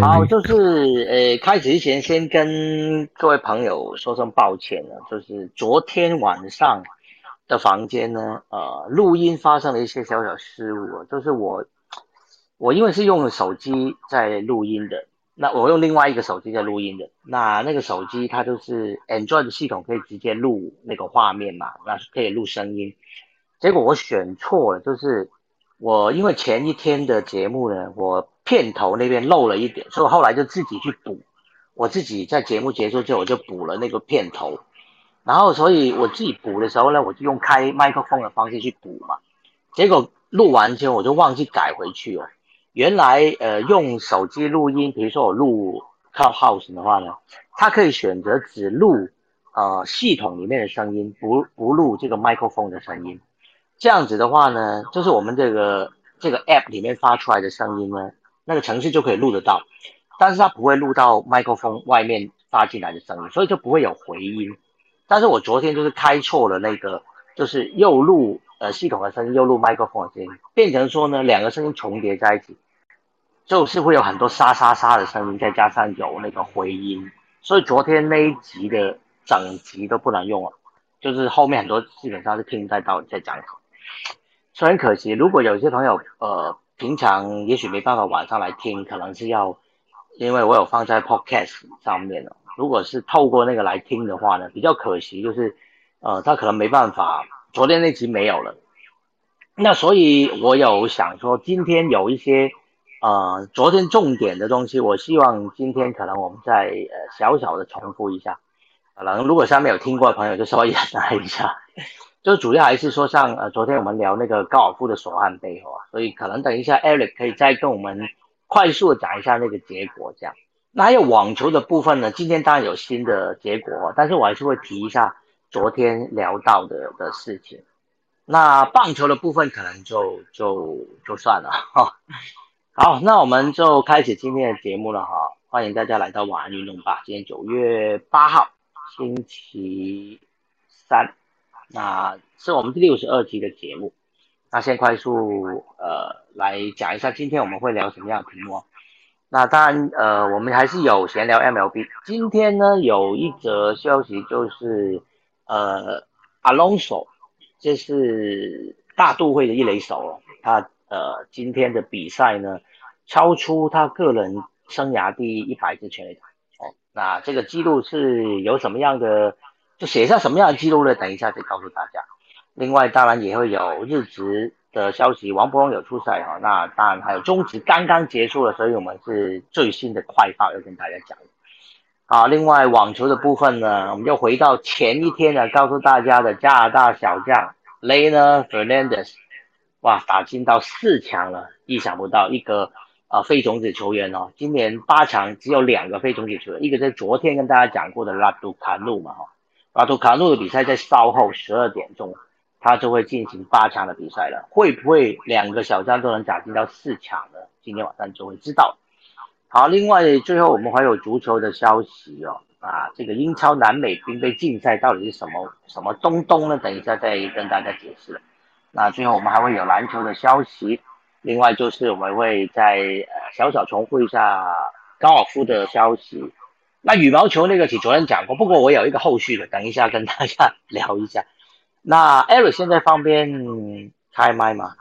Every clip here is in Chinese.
好，就是呃，开始之前先跟各位朋友说声抱歉了，就是昨天晚上的房间呢，呃，录音发生了一些小小失误，就是我我因为是用手机在录音的，那我用另外一个手机在录音的，那那个手机它就是 Android 系统可以直接录那个画面嘛，那是可以录声音，结果我选错了，就是我因为前一天的节目呢，我。片头那边漏了一点，所以我后来就自己去补。我自己在节目结束之后，我就补了那个片头。然后，所以我自己补的时候呢，我就用开麦克风的方式去补嘛。结果录完之后，我就忘记改回去了。原来，呃，用手机录音，比如说我录 Clubhouse 的话呢，它可以选择只录呃系统里面的声音，不不录这个麦克风的声音。这样子的话呢，就是我们这个这个 App 里面发出来的声音呢。那个程序就可以录得到，但是它不会录到麦克风外面发进来的声音，所以就不会有回音。但是我昨天就是开错了那个，就是又录呃系统的声音，又录麦克风的声音，变成说呢两个声音重叠在一起，就是会有很多沙沙沙的声音，再加上有那个回音，所以昨天那一集的整集都不能用了，就是后面很多基本上是听不太到在讲什么，所以很可惜。如果有些朋友呃。平常也许没办法晚上来听，可能是要，因为我有放在 Podcast 上面了。如果是透过那个来听的话呢，比较可惜就是，呃，他可能没办法，昨天那集没有了。那所以我有想说，今天有一些，呃，昨天重点的东西，我希望今天可能我们再呃小小的重复一下。可能如果下面有听过的朋友，就稍微 忍耐一下。就主要还是说，像呃，昨天我们聊那个高尔夫的手汗杯哦，所以可能等一下 Eric 可以再跟我们快速的讲一下那个结果这样。那还有网球的部分呢，今天当然有新的结果，但是我还是会提一下昨天聊到的的事情。那棒球的部分可能就就就算了哈。好，那我们就开始今天的节目了哈，欢迎大家来到晚安运动吧。今天九月八号，星期三。那是我们第六十二期的节目，那先快速呃来讲一下今天我们会聊什么样的题目。那当然呃我们还是有闲聊 MLB。今天呢有一则消息就是呃 Alonso，这是大都会的一垒手哦，他呃今天的比赛呢超出他个人生涯第一百支全垒打哦。那这个记录是有什么样的？就写下什么样的记录呢？等一下再告诉大家。另外，当然也会有日职的消息，王博龙有出赛哈。那当然还有中职刚刚结束了，所以我们是最新的快报要跟大家讲。好，另外网球的部分呢，我们就回到前一天呢，告诉大家的加拿大小将 Lena Fernandez，哇，打进到四强了，意想不到一个呃非种子球员哦。今年八强只有两个非种子球员，一个在昨天跟大家讲过的拉杜卡努嘛哈。拉图卡诺的比赛在稍后十二点钟，他就会进行八强的比赛了。会不会两个小将都能打进到四强呢？今天晚上就会知道。好，另外最后我们还有足球的消息哦。啊，这个英超南美兵杯竞赛到底是什么什么东东呢？等一下再跟大家解释。那最后我们还会有篮球的消息。另外就是我们会在呃小小重复一下高尔夫的消息。那羽毛球那个，其昨天讲过，不过我有一个后续的，等一下跟大家 聊一下。那 Eric 现在方便开麦吗？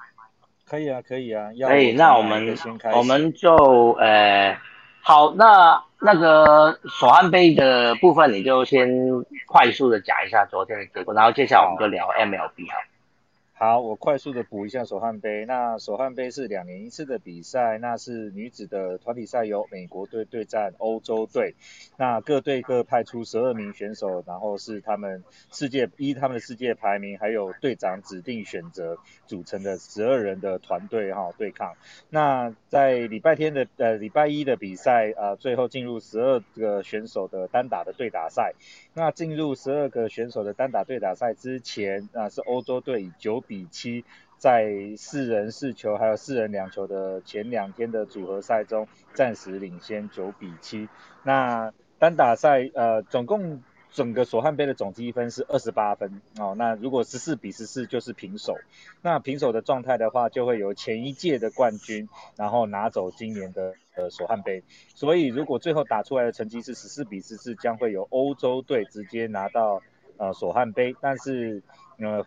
可以啊，可以啊。可以，那我们我们就呃，好，那那个索汉杯的部分，你就先快速的讲一下昨天的结果，然后接下来我们就聊 MLB 哈。好，我快速的补一下手汗杯。那手汗杯是两年一次的比赛，那是女子的团体赛，由美国队对战欧洲队。那各队各派出十二名选手，然后是他们世界依他们的世界排名，还有队长指定选择组成的十二人的团队哈对抗。那在礼拜天的呃礼拜一的比赛啊，最后进入十二个选手的单打的对打赛。那进入十二个选手的单打对打赛之前啊，是欧洲队以九。比七，在四人四球还有四人两球的前两天的组合赛中，暂时领先九比七。那单打赛呃总共整个索汉杯的总积分是二十八分哦，那如果十四比十四就是平手，那平手的状态的话，就会由前一届的冠军，然后拿走今年的呃索汉杯。所以如果最后打出来的成绩是十四比十四，将会由欧洲队直接拿到呃索汉杯，但是呃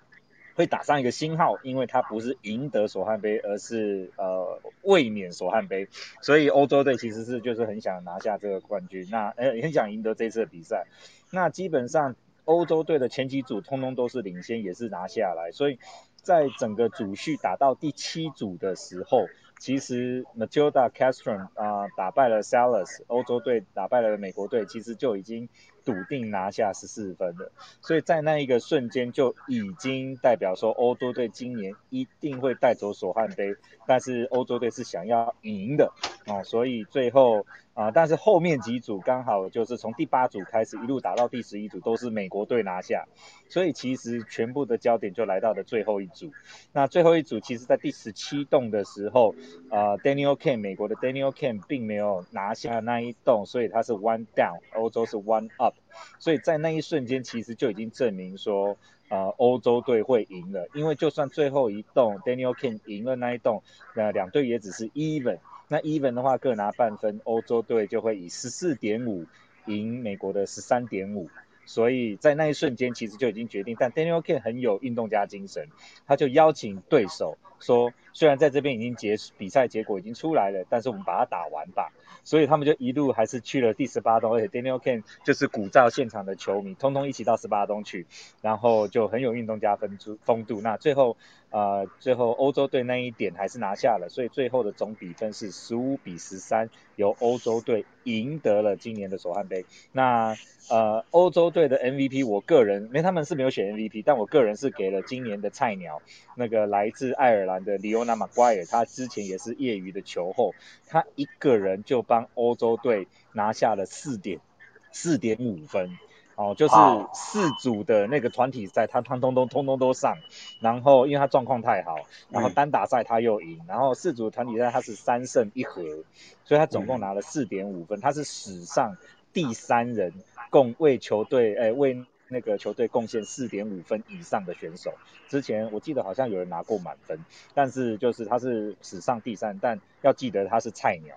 会打上一个星号，因为它不是赢得索汉杯，而是呃卫冕索汉杯。所以欧洲队其实是就是很想拿下这个冠军，那呃很想赢得这次的比赛。那基本上欧洲队的前几组通通都是领先，也是拿下来，所以在整个组序打到第七组的时候，其实 Matilda Castron 啊打败了 Salas，欧洲队打败了美国队，其实就已经。笃定拿下十四分的，所以在那一个瞬间就已经代表说欧洲队今年一定会带走索汉杯，但是欧洲队是想要赢的啊，所以最后啊，但是后面几组刚好就是从第八组开始一路打到第十一组都是美国队拿下，所以其实全部的焦点就来到了最后一组。那最后一组其实在第十七栋的时候，啊，Daniel k a n 美国的 Daniel k a n 并没有拿下那一栋，所以他是 one down，欧洲是 one up。所以在那一瞬间，其实就已经证明说，呃，欧洲队会赢了。因为就算最后一栋 Daniel King 赢了那一栋，那两队也只是 even。那 even 的话各拿半分，欧洲队就会以十四点五赢美国的十三点五。所以在那一瞬间，其实就已经决定。但 Daniel King 很有运动家精神，他就邀请对手说，虽然在这边已经结比赛结果已经出来了，但是我们把它打完吧。所以他们就一路还是去了第十八洞，而且 Daniel Ken 就是鼓噪现场的球迷，通通一起到十八洞去，然后就很有运动家风出风度。那最后呃最后欧洲队那一点还是拿下了，所以最后的总比分是十五比十三，由欧洲队赢得了今年的首汉杯。那呃欧洲队的 MVP 我个人因为他们是没有选 MVP，但我个人是给了今年的菜鸟，那个来自爱尔兰的 Leona Maguire，他之前也是业余的球后，他一个人就帮欧洲队拿下了四点四点五分，哦，就是四组的那个团体赛，他他通通通通都上，然后因为他状况太好，然后单打赛他又赢，然后四组团体赛他是三胜一和，所以他总共拿了四点五分，他是史上第三人共为球队，哎为。那个球队贡献四点五分以上的选手，之前我记得好像有人拿过满分，但是就是他是史上第三，但要记得他是菜鸟，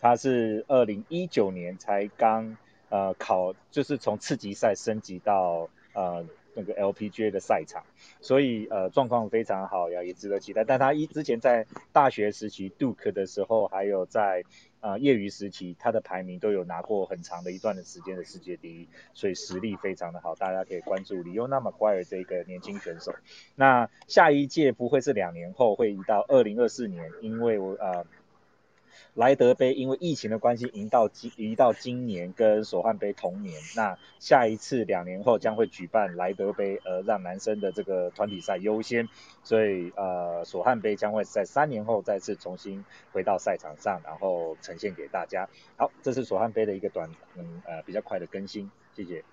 他是二零一九年才刚呃考，就是从次级赛升级到呃那个 LPGA 的赛场，所以呃状况非常好呀，也值得期待。但他一之前在大学时期 Duke 的时候，还有在啊，业余时期他的排名都有拿过很长的一段的时间的世界第一，所以实力非常的好，大家可以关注里欧纳马奎尔这个年轻选手。那下一届不会是两年后，会移到二零二四年，因为我呃。莱德杯因为疫情的关系，移到今移到今年跟索汉杯同年。那下一次两年后将会举办莱德杯，呃，让男生的这个团体赛优先。所以呃，索汉杯将会在三年后再次重新回到赛场上，然后呈现给大家。好，这是索汉杯的一个短嗯呃比较快的更新，谢谢。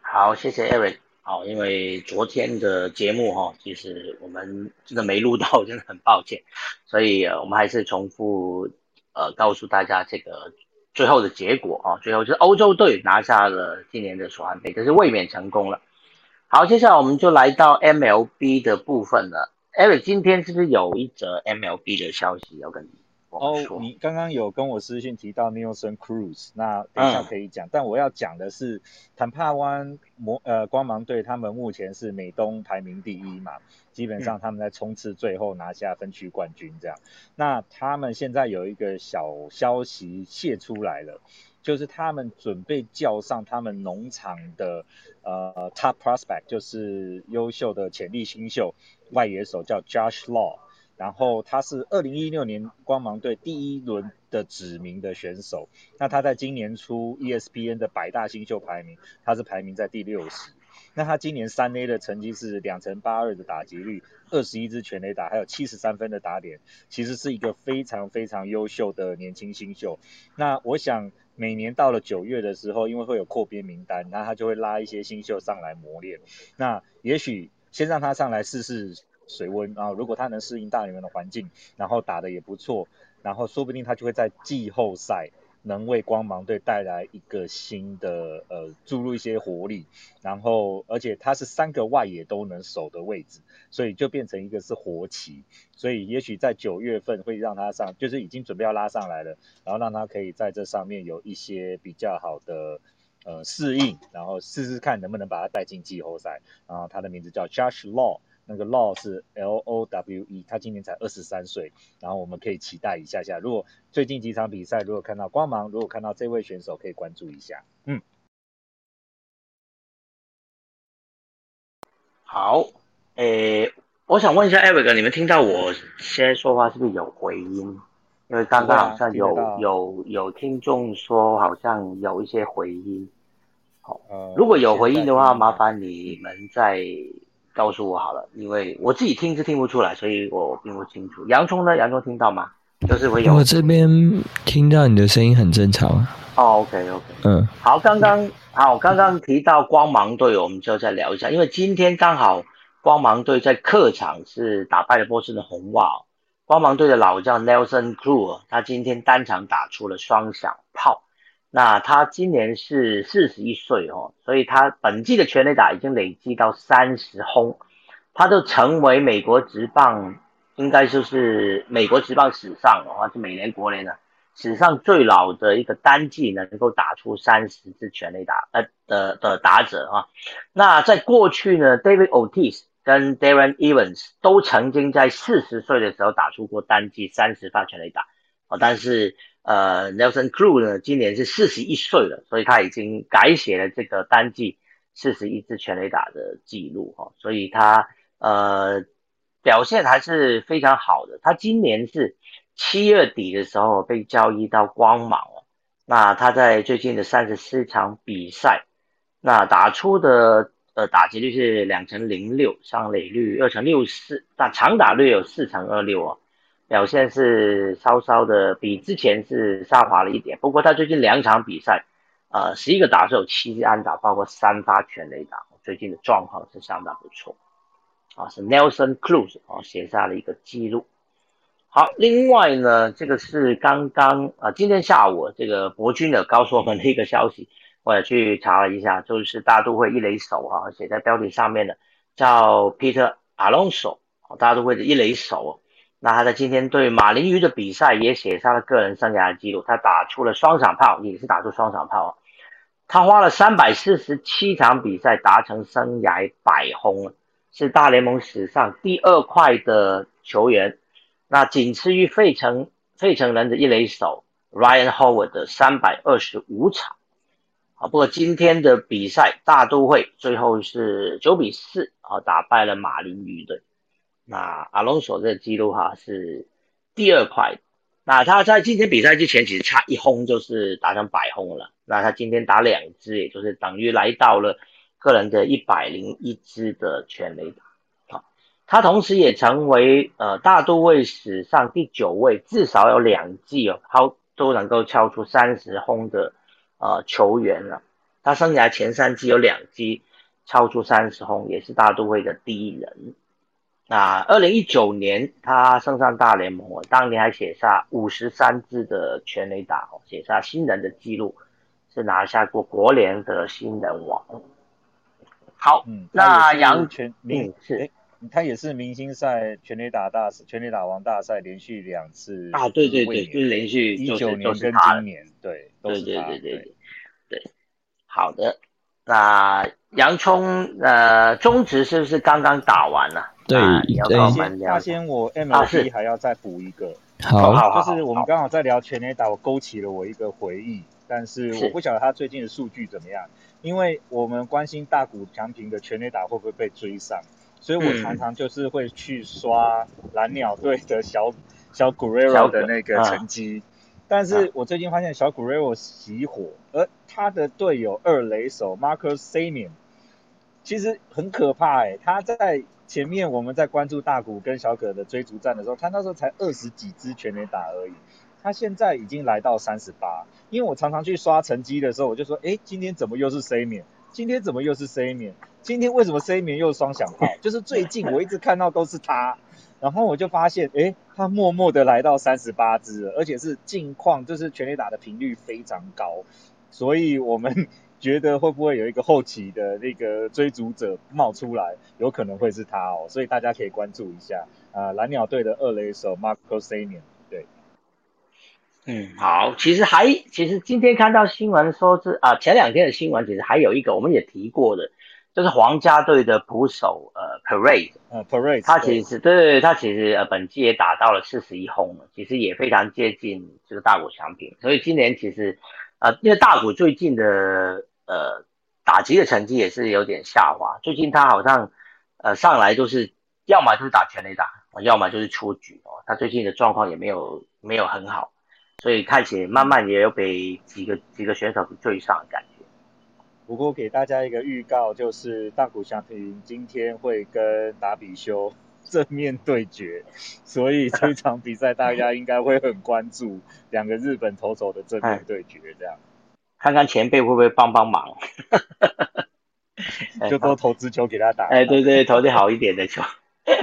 好，谢谢 Eric。好，因为昨天的节目哈，其实我们真的没录到，真的很抱歉。所以我们还是重复。呃，告诉大家这个最后的结果啊，最后是欧洲队拿下了今年的索汉杯，可是卫冕成功了。好，接下来我们就来到 MLB 的部分了。Eric，今天是不是有一则 MLB 的消息要跟你？哦，你刚刚有跟我私信提到 Nelson Cruz，那等一下可以讲，但我要讲的是坦帕湾魔呃光芒队，他们目前是美东排名第一嘛，基本上他们在冲刺最后拿下分区冠军这样。那他们现在有一个小消息泄出来了，就是他们准备叫上他们农场的呃 Top Prospect，就是优秀的潜力新秀外野手叫 Josh Law。然后他是二零一六年光芒队第一轮的指名的选手，那他在今年初 ESPN 的百大新秀排名，他是排名在第六十。那他今年三 A 的成绩是两成八二的打击率，二十一支全垒打，还有七十三分的打点，其实是一个非常非常优秀的年轻新秀。那我想每年到了九月的时候，因为会有扩编名单，那他就会拉一些新秀上来磨练。那也许先让他上来试试。水温啊，如果他能适应大联盟的环境，然后打的也不错，然后说不定他就会在季后赛能为光芒队带来一个新的呃注入一些活力，然后而且他是三个外野都能守的位置，所以就变成一个是活棋，所以也许在九月份会让他上，就是已经准备要拉上来了，然后让他可以在这上面有一些比较好的呃适应，然后试试看能不能把他带进季后赛。然后他的名字叫 Josh Law。那个 Law 是 L O W E，他今年才二十三岁，然后我们可以期待一下下。如果最近几场比赛，如果看到光芒，如果看到这位选手，可以关注一下。嗯，好，诶，我想问一下 Eric，你们听到我现在说话是不是有回音？因为刚刚好像有有有听众说好像有一些回音。好，如果有回音的话，麻烦你们再。告诉我好了，因为我自己听是听不出来，所以我并不清楚。洋葱呢？洋葱听到吗？就是会有。我这边听到你的声音很正常。哦，OK，OK，嗯，好，刚刚好，刚刚提到光芒队，我们就再聊一下，因为今天刚好光芒队在客场是打败了波士顿红袜。光芒队的老将 Nelson Cruz，他今天单场打出了双响炮。那他今年是四十一岁哦，所以他本季的全垒打已经累积到三十轰，他就成为美国职棒，应该就是美国职棒史上的话是美联国联的史上最老的一个单季能够打出三十支全垒打呃的的打者啊。那在过去呢，David Ortiz 跟 Darren Evans 都曾经在四十岁的时候打出过单季三十发全垒打啊，但是。呃，Nelson Cruz 呢，今年是四十一岁了，所以他已经改写了这个单季四十一支全垒打的记录哈，所以他呃表现还是非常好的。他今年是七月底的时候被交易到光芒了，那他在最近的三十四场比赛，那打出的呃打击率是两成零六，上垒率二成六四，但长打率有四成二六哦。表现是稍稍的比之前是下滑了一点，不过他最近两场比赛，呃，十一个打数七支安打，包括三发全垒打，最近的状况是相当不错。啊，是 Nelson Cruz 啊写下了一个记录。好，另外呢，这个是刚刚啊，今天下午这个博君的告诉我们的一个消息，我也去查了一下，就是大都会一垒手啊，写在标题上面的叫 Peter Alonso，大都会的一垒手。那他在今天对马林鱼的比赛也写下了个人生涯的记录，他打出了双场炮，也是打出双场炮。他花了三百四十七场比赛达成生涯百轰，是大联盟史上第二快的球员。那仅次于费城费城人的一垒手 Ryan Howard 的三百二十五场。好，不过今天的比赛大都会最后是九比四啊打败了马林鱼队。那阿隆索这个记录哈是第二快，那他在今天比赛之前其实差一轰就是达成百轰了，那他今天打两支，也就是等于来到了个人的一百零一支的全垒打，啊，他同时也成为呃大都会史上第九位至少有两季哦，他都能够敲出三十轰的呃球员了，他生涯前三季有两季超出三十轰，也是大都会的第一人。那二零一九年他升上大联盟，当年还写下五十三支的全垒打，写下新人的记录，是拿下过国联的新人王。好，那杨全明是，他也是明星赛全垒打大全垒打王大赛连续两次啊，对对对，就是连续一九年跟今年，对，对对对对对，好的。那洋葱呃中职是不是刚刚打完了？对，先他先我 MLB 还要再补一个，好，就是我们刚好在聊全垒打，我勾起了我一个回忆，但是我不晓得他最近的数据怎么样，因为我们关心大谷翔平的全垒打会不会被追上，所以我常常就是会去刷蓝鸟队的小小 Guerrero 的那个成绩。但是我最近发现小古瑞沃熄火，而他的队友二垒手 Marcus Semien 其实很可怕哎，他在前面我们在关注大谷跟小可的追逐战的时候，他那时候才二十几支全垒打而已，他现在已经来到三十八。因为我常常去刷成绩的时候，我就说，哎，今天怎么又是 Semien？今天怎么又是 Semien？今天为什么 C 名又双响炮？就是最近我一直看到都是他，然后我就发现，哎，他默默的来到三十八支了，而且是近况，就是全垒打的频率非常高，所以我们觉得会不会有一个后期的那个追逐者冒出来，有可能会是他哦，所以大家可以关注一下啊，蓝鸟队的二垒手 Marco 名，对，嗯，好，其实还，其实今天看到新闻说是啊，前两天的新闻其实还有一个我们也提过的。就是皇家队的捕手，呃，Parade，呃，Parade，他其实对他其实呃本季也打到了四十一轰了，其实也非常接近这个大谷翔平，所以今年其实，呃，因为大谷最近的呃打击的成绩也是有点下滑，最近他好像呃上来就是要么就是打全垒打，要么就是出局哦，他最近的状况也没有没有很好，所以看起来慢慢也有被几个几个选手追上的感觉。不过给大家一个预告，就是大谷翔平今天会跟达比修 正面对决，所以这场比赛大家应该会很关注两个日本投手的正面对决，这样看看前辈会不会帮帮忙，就多投资球给他打。哎，对对，投的好一点的球。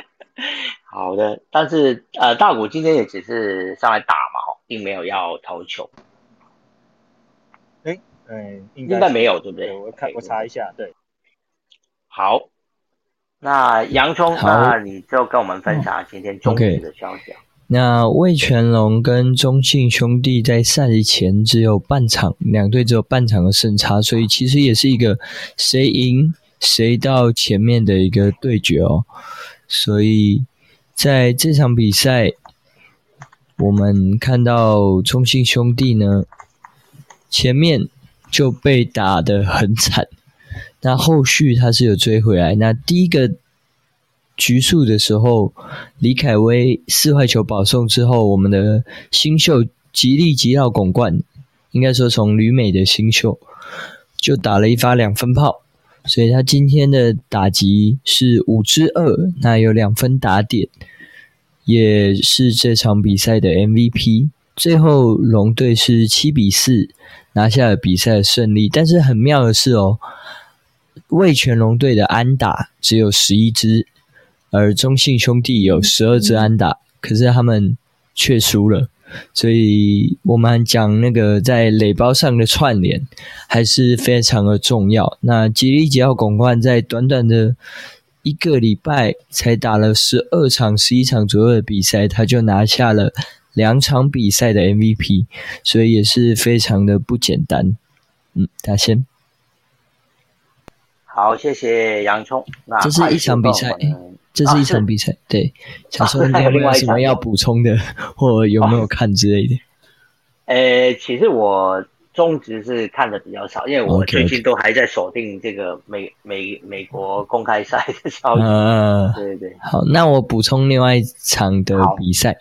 好的，但是呃，大谷今天也只是上来打嘛，并没有要投球。哎嗯，应该没有，对不对？我看我查一下，对。好，那洋葱，那你就跟我们分享今天中午的消息。那魏全龙跟中信兄弟在赛前只有半场，两队只有半场的胜差，所以其实也是一个谁赢谁到前面的一个对决哦。所以在这场比赛，我们看到中信兄弟呢前面。就被打得很惨，那后续他是有追回来。那第一个局数的时候，李凯威四坏球保送之后，我们的新秀吉利吉奥拱冠，应该说从旅美的新秀就打了一发两分炮，所以他今天的打击是五支二，那有两分打点，也是这场比赛的 MVP。最后龙队是七比四。拿下了比赛的胜利，但是很妙的是哦，魏全龙队的安打只有十一支，而中信兄弟有十二支安打，可是他们却输了。所以我们讲那个在垒包上的串联还是非常的重要。那吉利吉奥拱冠在短短的一个礼拜才打了十二场、十一场左右的比赛，他就拿下了。两场比赛的 MVP，所以也是非常的不简单。嗯，大仙。好，谢谢洋葱。那这是一场比赛，这是一场比赛。对，小时候你有没有什么要补充的，或有没有看之类的？呃，其实我中职是看的比较少，因为我最近都还在锁定这个美美美国公开赛的消息。嗯，对对。好，那我补充另外一场的比赛。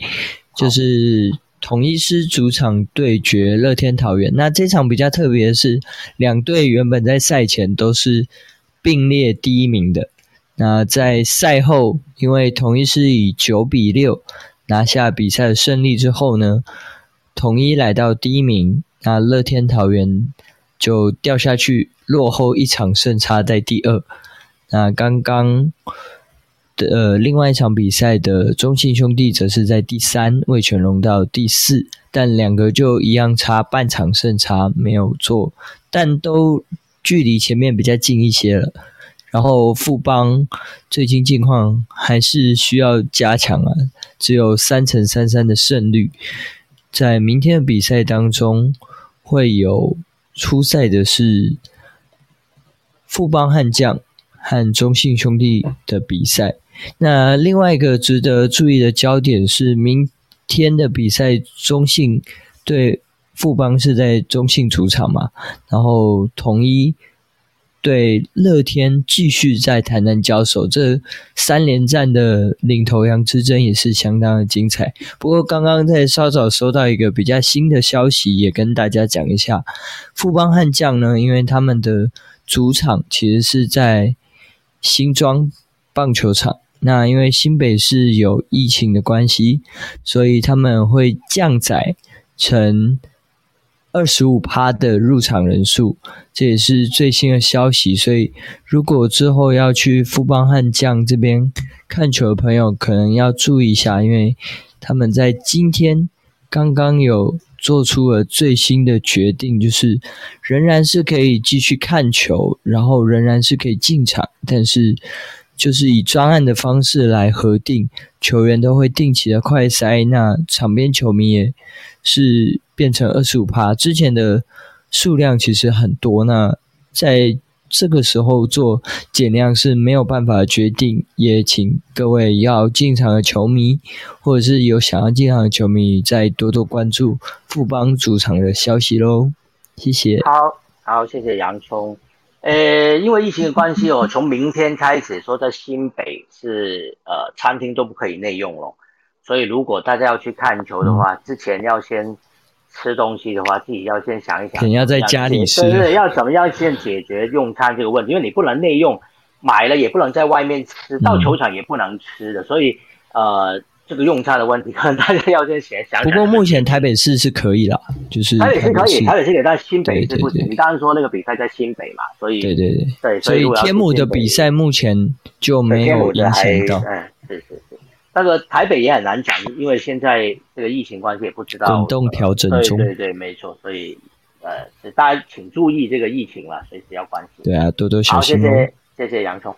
就是统一师主场对决乐天桃园。那这场比较特别的是，两队原本在赛前都是并列第一名的。那在赛后，因为统一是以九比六拿下比赛的胜利之后呢，统一来到第一名，那乐天桃园就掉下去，落后一场胜差在第二。那刚刚。呃，另外一场比赛的中信兄弟则是在第三，魏全龙到第四，但两个就一样差半场胜差没有做，但都距离前面比较近一些了。然后富邦最近近况还是需要加强啊，只有三乘三三的胜率，在明天的比赛当中会有出赛的是富邦悍将和中信兄弟的比赛。那另外一个值得注意的焦点是，明天的比赛中信对富邦是在中信主场嘛，然后统一对乐天继续在台南交手，这三连战的领头羊之争也是相当的精彩。不过刚刚在稍早收到一个比较新的消息，也跟大家讲一下，富邦悍将呢，因为他们的主场其实是在新庄棒球场。那因为新北市有疫情的关系，所以他们会降载成二十五趴的入场人数，这也是最新的消息。所以，如果之后要去富邦悍将这边看球的朋友，可能要注意一下，因为他们在今天刚刚有做出了最新的决定，就是仍然是可以继续看球，然后仍然是可以进场，但是就是以专案的方式来核定，球员都会定期的快筛，那场边球迷也是。变成二十五趴，之前的数量其实很多。那在这个时候做减量是没有办法决定，也请各位要进场的球迷，或者是有想要进场的球迷，再多多关注富邦主场的消息喽。谢谢。好，好，谢谢洋葱。呃，因为疫情的关系哦，从明天开始说在新北是呃餐厅都不可以内用了，所以如果大家要去看球的话，之前要先。吃东西的话，自己要先想一想，肯定要在家里吃。对，要怎么样先解决用餐这个问题？因为你不能内用，买了也不能在外面吃，到球场也不能吃的，所以呃，这个用餐的问题，可能大家要先想想。不过目前台北市是可以了，就是台北市可以，台北市可以，但新北是不行。你刚刚说那个比赛在新北嘛，所以对对对对，所以天母的比赛目前就没有影响到。嗯，是是是。那个台北也很难讲，因为现在这个疫情关系也不知道。滚动调整中。对对对，没错。所以呃，大家请注意这个疫情了，随时要关心。对啊，多多小心。好，谢谢谢谢洋葱。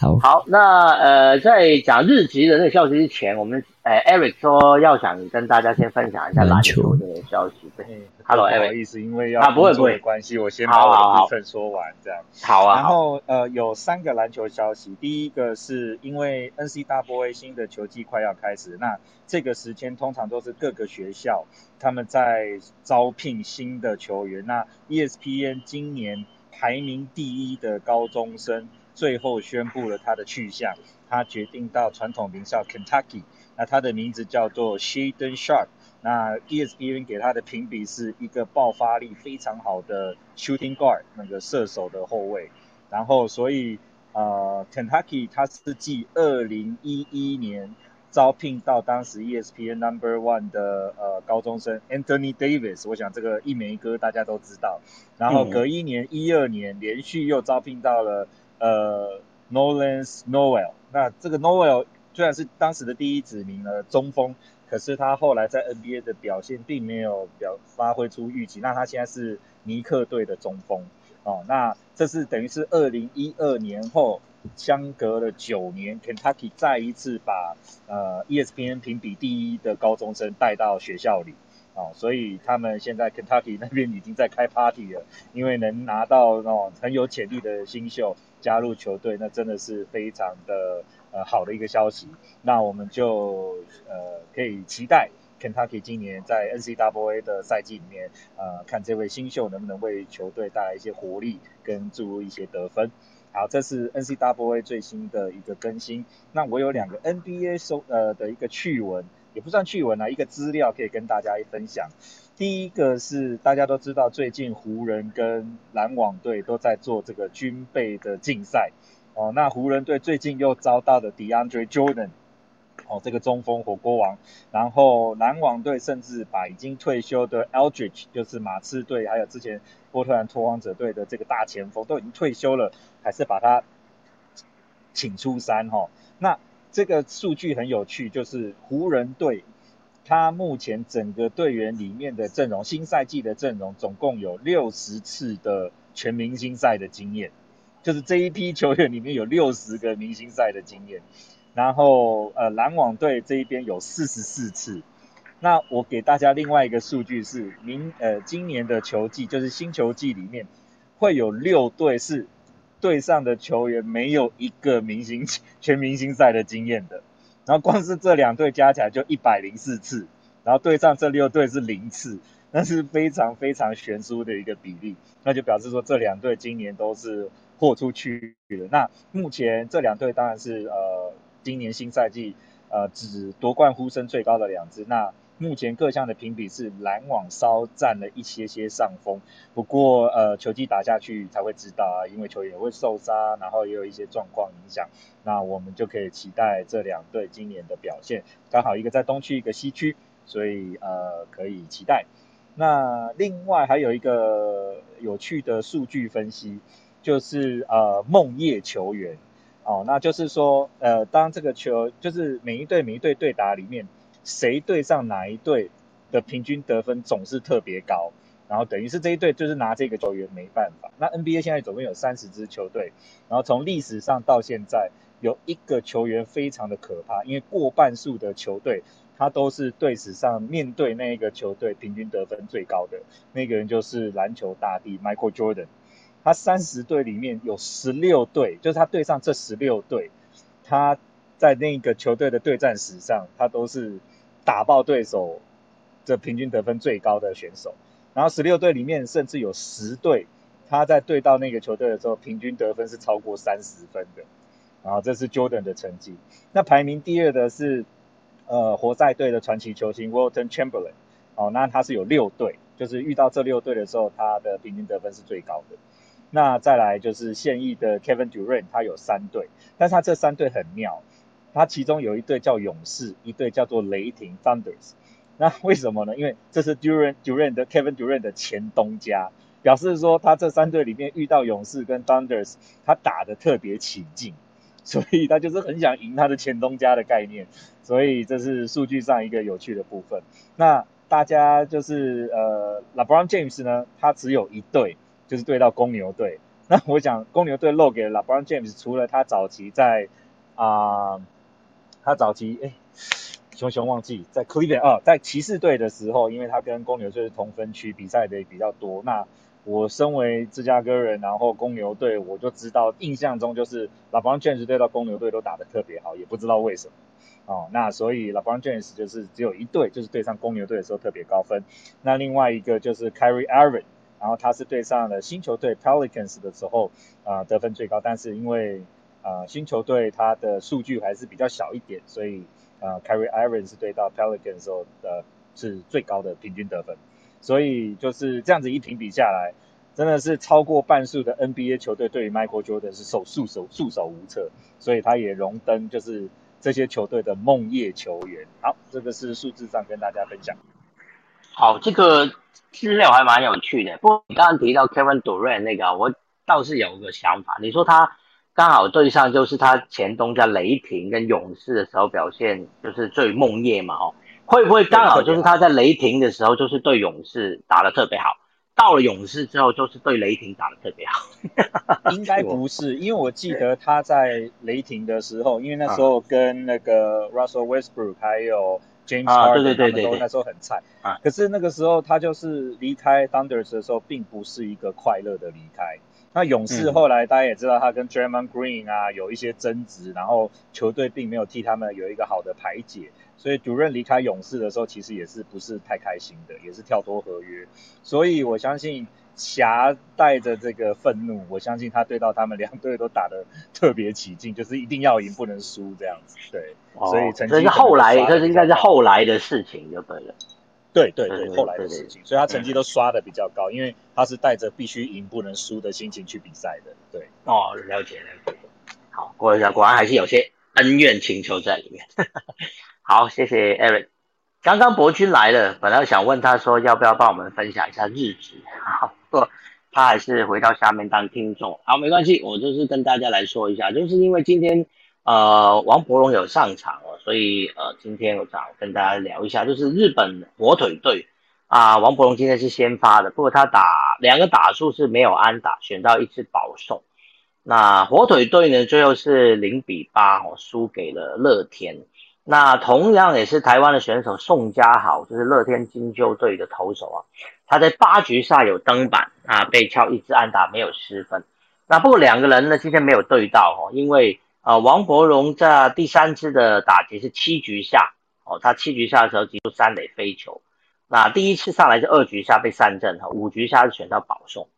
好。好，那呃，在讲日籍的那个消息之前，我们呃，Eric 说要想跟大家先分享一下篮球的消息。对。Hello，不好意思，因为要不会不会关系，我先把我的部分说完，这样。好啊。然后呃，有三个篮球消息。第一个是因为 NCAA 新的球季快要开始，那这个时间通常都是各个学校他们在招聘新的球员。那 ESPN 今年排名第一的高中生最后宣布了他的去向，他决定到传统名校 Kentucky。那他的名字叫做 Shaden Sharp。那 ESPN 给他的评比是一个爆发力非常好的 shooting guard，那个射手的后卫。然后，所以呃，Kentucky 他是继二零一一年招聘到当时 ESPN number one 的呃高中生 Anthony Davis，我想这个一枚哥大家都知道。然后隔一年一二年连续又招聘到了呃 Nolan Noel。那这个 Noel 虽然是当时的第一指名的中锋。可是他后来在 NBA 的表现并没有表发挥出预期，那他现在是尼克队的中锋哦，那这是等于是二零一二年后相隔了九年，Kentucky 再一次把呃 ESPN 评比第一的高中生带到学校里哦，所以他们现在 Kentucky 那边已经在开 party 了，因为能拿到那种很有潜力的新秀加入球队，那真的是非常的。呃，好的一个消息，那我们就呃可以期待 Kentucky 今年在 NCAA 的赛季里面，呃，看这位新秀能不能为球队带来一些活力跟注入一些得分。好，这是 NCAA 最新的一个更新。那我有两个 NBA 收呃的一个趣闻，也不算趣闻啊，一个资料可以跟大家一分享。第一个是大家都知道，最近湖人跟篮网队都在做这个军备的竞赛。哦，那湖人队最近又遭到了 DeAndre Jordan，哦，这个中锋火锅王，然后篮网队甚至把已经退休的 Eldridge，就是马刺队，还有之前波特兰拓荒者队的这个大前锋都已经退休了，还是把他请出山哈。那这个数据很有趣，就是湖人队他目前整个队员里面的阵容，新赛季的阵容总共有六十次的全明星赛的经验。就是这一批球员里面有六十个明星赛的经验，然后呃篮网队这一边有四十四次。那我给大家另外一个数据是，明呃今年的球季就是新球季里面会有六队是队上的球员没有一个明星全明星赛的经验的，然后光是这两队加起来就一百零四次，然后对上这六队是零次，那是非常非常悬殊的一个比例，那就表示说这两队今年都是。豁出去了。那目前这两队当然是呃，今年新赛季呃，只夺冠呼声最高的两支。那目前各项的评比是篮网稍占了一些些上风。不过呃，球季打下去才会知道啊，因为球员也会受伤，然后也有一些状况影响。那我们就可以期待这两队今年的表现。刚好一个在东区，一个西区，所以呃，可以期待。那另外还有一个有趣的数据分析，就是呃梦夜球员哦，那就是说呃当这个球就是每一队每一队对打里面，谁对上哪一队的平均得分总是特别高，然后等于是这一队就是拿这个球员没办法。那 NBA 现在总共有三十支球队，然后从历史上到现在有一个球员非常的可怕，因为过半数的球队。他都是队史上面对那个球队平均得分最高的那个人，就是篮球大帝 Michael Jordan。他三十队里面有十六队，就是他对上这十六队，他在那个球队的对战史上，他都是打爆对手这平均得分最高的选手。然后十六队里面甚至有十队，他在对到那个球队的时候，平均得分是超过三十分的。然后这是 Jordan 的成绩。那排名第二的是。呃，活塞队的传奇球星 Walton Chamberlain，哦，那他是有六队，就是遇到这六队的时候，他的平均得分是最高的。那再来就是现役的 Kevin Durant，他有三队，但是他这三队很妙，他其中有一队叫勇士，一队叫做雷霆 Thunders。那为什么呢？因为这是 Durant Durant 的 Kevin Durant 的前东家，表示说他这三队里面遇到勇士跟 Thunders，他打的特别起劲。所以他就是很想赢他的前东家的概念，所以这是数据上一个有趣的部分。那大家就是呃，LeBron James 呢，他只有一队，就是对到公牛队。那我想公牛队漏给了 LeBron James，除了他早期在啊，他早期哎，熊熊忘记在 c l e v e 啊，在骑士队的时候，因为他跟公牛队是同分区，比赛的也比较多。那我身为芝加哥人，然后公牛队，我就知道印象中就是老 b James 对到公牛队都打得特别好，也不知道为什么哦。那所以老 b James 就是只有一队，就是对上公牛队的时候特别高分。那另外一个就是 Kyrie Irving，然后他是对上了新球队 Pelicans 的时候啊得分最高，但是因为啊新球队他的数据还是比较小一点，所以啊 Kyrie Irving 是对到 Pelicans 时候的是最高的平均得分。所以就是这样子一评比下来，真的是超过半数的 NBA 球队对于 Michael Jordan 是手束手束手无策，所以他也荣登就是这些球队的梦夜球员。好，这个是数字上跟大家分享。好，这个资料还蛮有趣的。不过你刚刚提到 Kevin Durant 那个，我倒是有个想法。你说他刚好对上就是他前东家雷霆跟勇士的时候表现就是最梦夜嘛，哦。会不会刚好就是他在雷霆的时候，就是对勇士打的特别好，到了勇士之后，就是对雷霆打的特别好？应该不是，因为我记得他在雷霆的时候，因为那时候跟那个 Russell Westbrook 还有 James Harden 都那时候很菜啊。可是那个时候他就是离开 Thunders 的时候，并不是一个快乐的离开。那勇士后来大家也知道，他跟 Draymond Green 啊有一些争执，然后球队并没有替他们有一个好的排解。所以主任离开勇士的时候，其实也是不是太开心的，也是跳脱合约。所以我相信侠带着这个愤怒，我相信他对到他们两队都打得特别起劲，就是一定要赢，不能输这样子。对，所以成绩这是后来，这是应该是后来的事情就对了。对对对，后来的事情，所以他成绩都刷的比较高，因为他是带着必须赢不能输的心情去比赛的。对，哦，了解了解。好，果然果然还是有些恩怨情仇在里面。好，谢谢 Eric。刚刚博君来了，本来想问他说要不要帮我们分享一下日职，不过他还是回到下面当听众。好，没关系，我就是跟大家来说一下，就是因为今天呃王博龙有上场哦，所以呃今天我想跟大家聊一下，就是日本火腿队啊，王博龙今天是先发的，不过他打两个打数是没有安打，选到一次保送。那火腿队呢，最后是零比八哦，输给了乐天。那同样也是台湾的选手宋家豪，就是乐天金鹫队的投手啊，他在八局下有登板啊，被敲一支安打，没有失分。那不过两个人呢，今天没有对到哦，因为呃王伯荣在第三次的打击是七局下哦，他七局下的时候击出三垒飞球。那第一次上来是二局下被三振哈，五局下是选到保送。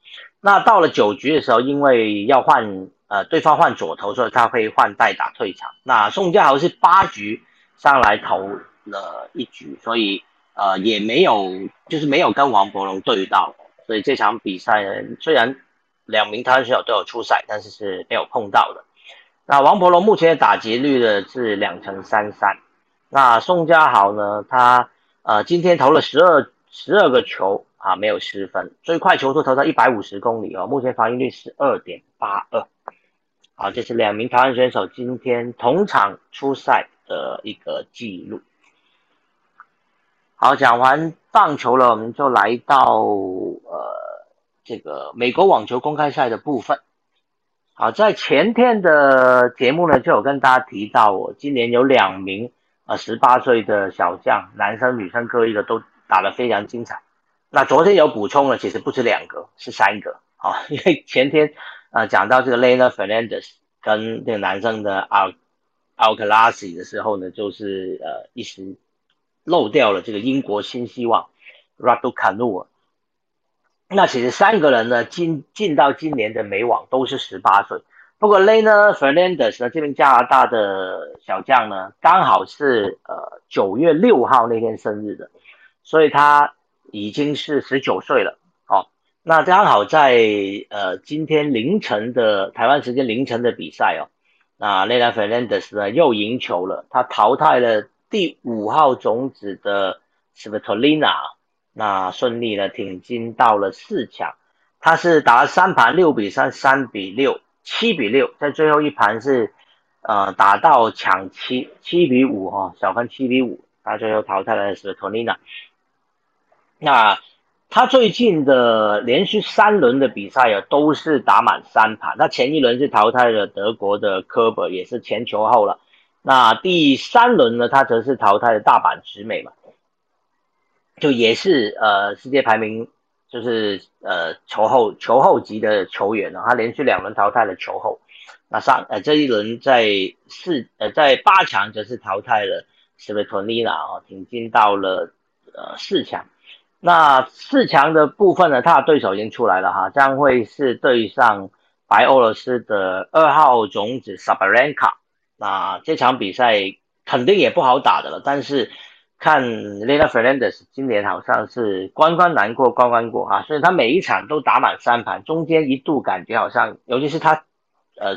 那到了九局的时候，因为要换呃对方换左投，所以他会换代打退场。那宋家豪是八局。上来投了一局，所以呃也没有，就是没有跟王伯龙对到，所以这场比赛，虽然两名台湾选手都有出赛，但是是没有碰到的。那王伯龙目前的打击率呢是两成三三，那宋家豪呢，他呃今天投了十二十二个球啊没有失分，最快球速投到一百五十公里哦，目前防御率是二点八二。好，这是两名台湾选手今天同场出赛的一个记录。好，讲完棒球了，我们就来到呃这个美国网球公开赛的部分。好，在前天的节目呢，就有跟大家提到，我今年有两名呃十八岁的小将，男生女生各一个都打得非常精彩。那昨天有补充了，其实不止两个，是三个。好，因为前天呃讲到这个 Lena Fernandez 跟这个男生的 Al Alcaraz 的时候呢，就是呃一时漏掉了这个英国新希望 Raducanu。那其实三个人呢，进进到今年的美网都是十八岁。不过 Lena Fernandez 呢，这名加拿大的小将呢，刚好是呃九月六号那天生日的，所以他已经是十九岁了。哦，那刚好在呃今天凌晨的台湾时间凌晨的比赛哦，那 Lena Fernandez 呢又赢球了，他淘汰了第五号种子的 Svetolina。那顺利的挺进到了四强，他是打了三盘六比三、三比六、七比六，在最后一盘是呃打到抢七七比五哈，小分七比五，他最后淘汰的是托尼娜。那他最近的连续三轮的比赛啊，都是打满三盘。那前一轮是淘汰了德国的科伯，也是前球后了。那第三轮呢，他则是淘汰了大阪直美嘛。就也是呃世界排名就是呃球后球后级的球员呢，他连续两轮淘汰了球后，那上呃这一轮在四呃在八强则是淘汰了斯维托尼娜啊，挺进到了呃四强。那四强的部分呢，他的对手已经出来了哈，将会是对上白俄罗斯的二号种子萨巴兰卡。那这场比赛肯定也不好打的了，但是。看 Lena Fernandez 今年好像是关关难过关关过哈，所以他每一场都打满三盘，中间一度感觉好像，尤其是他，呃，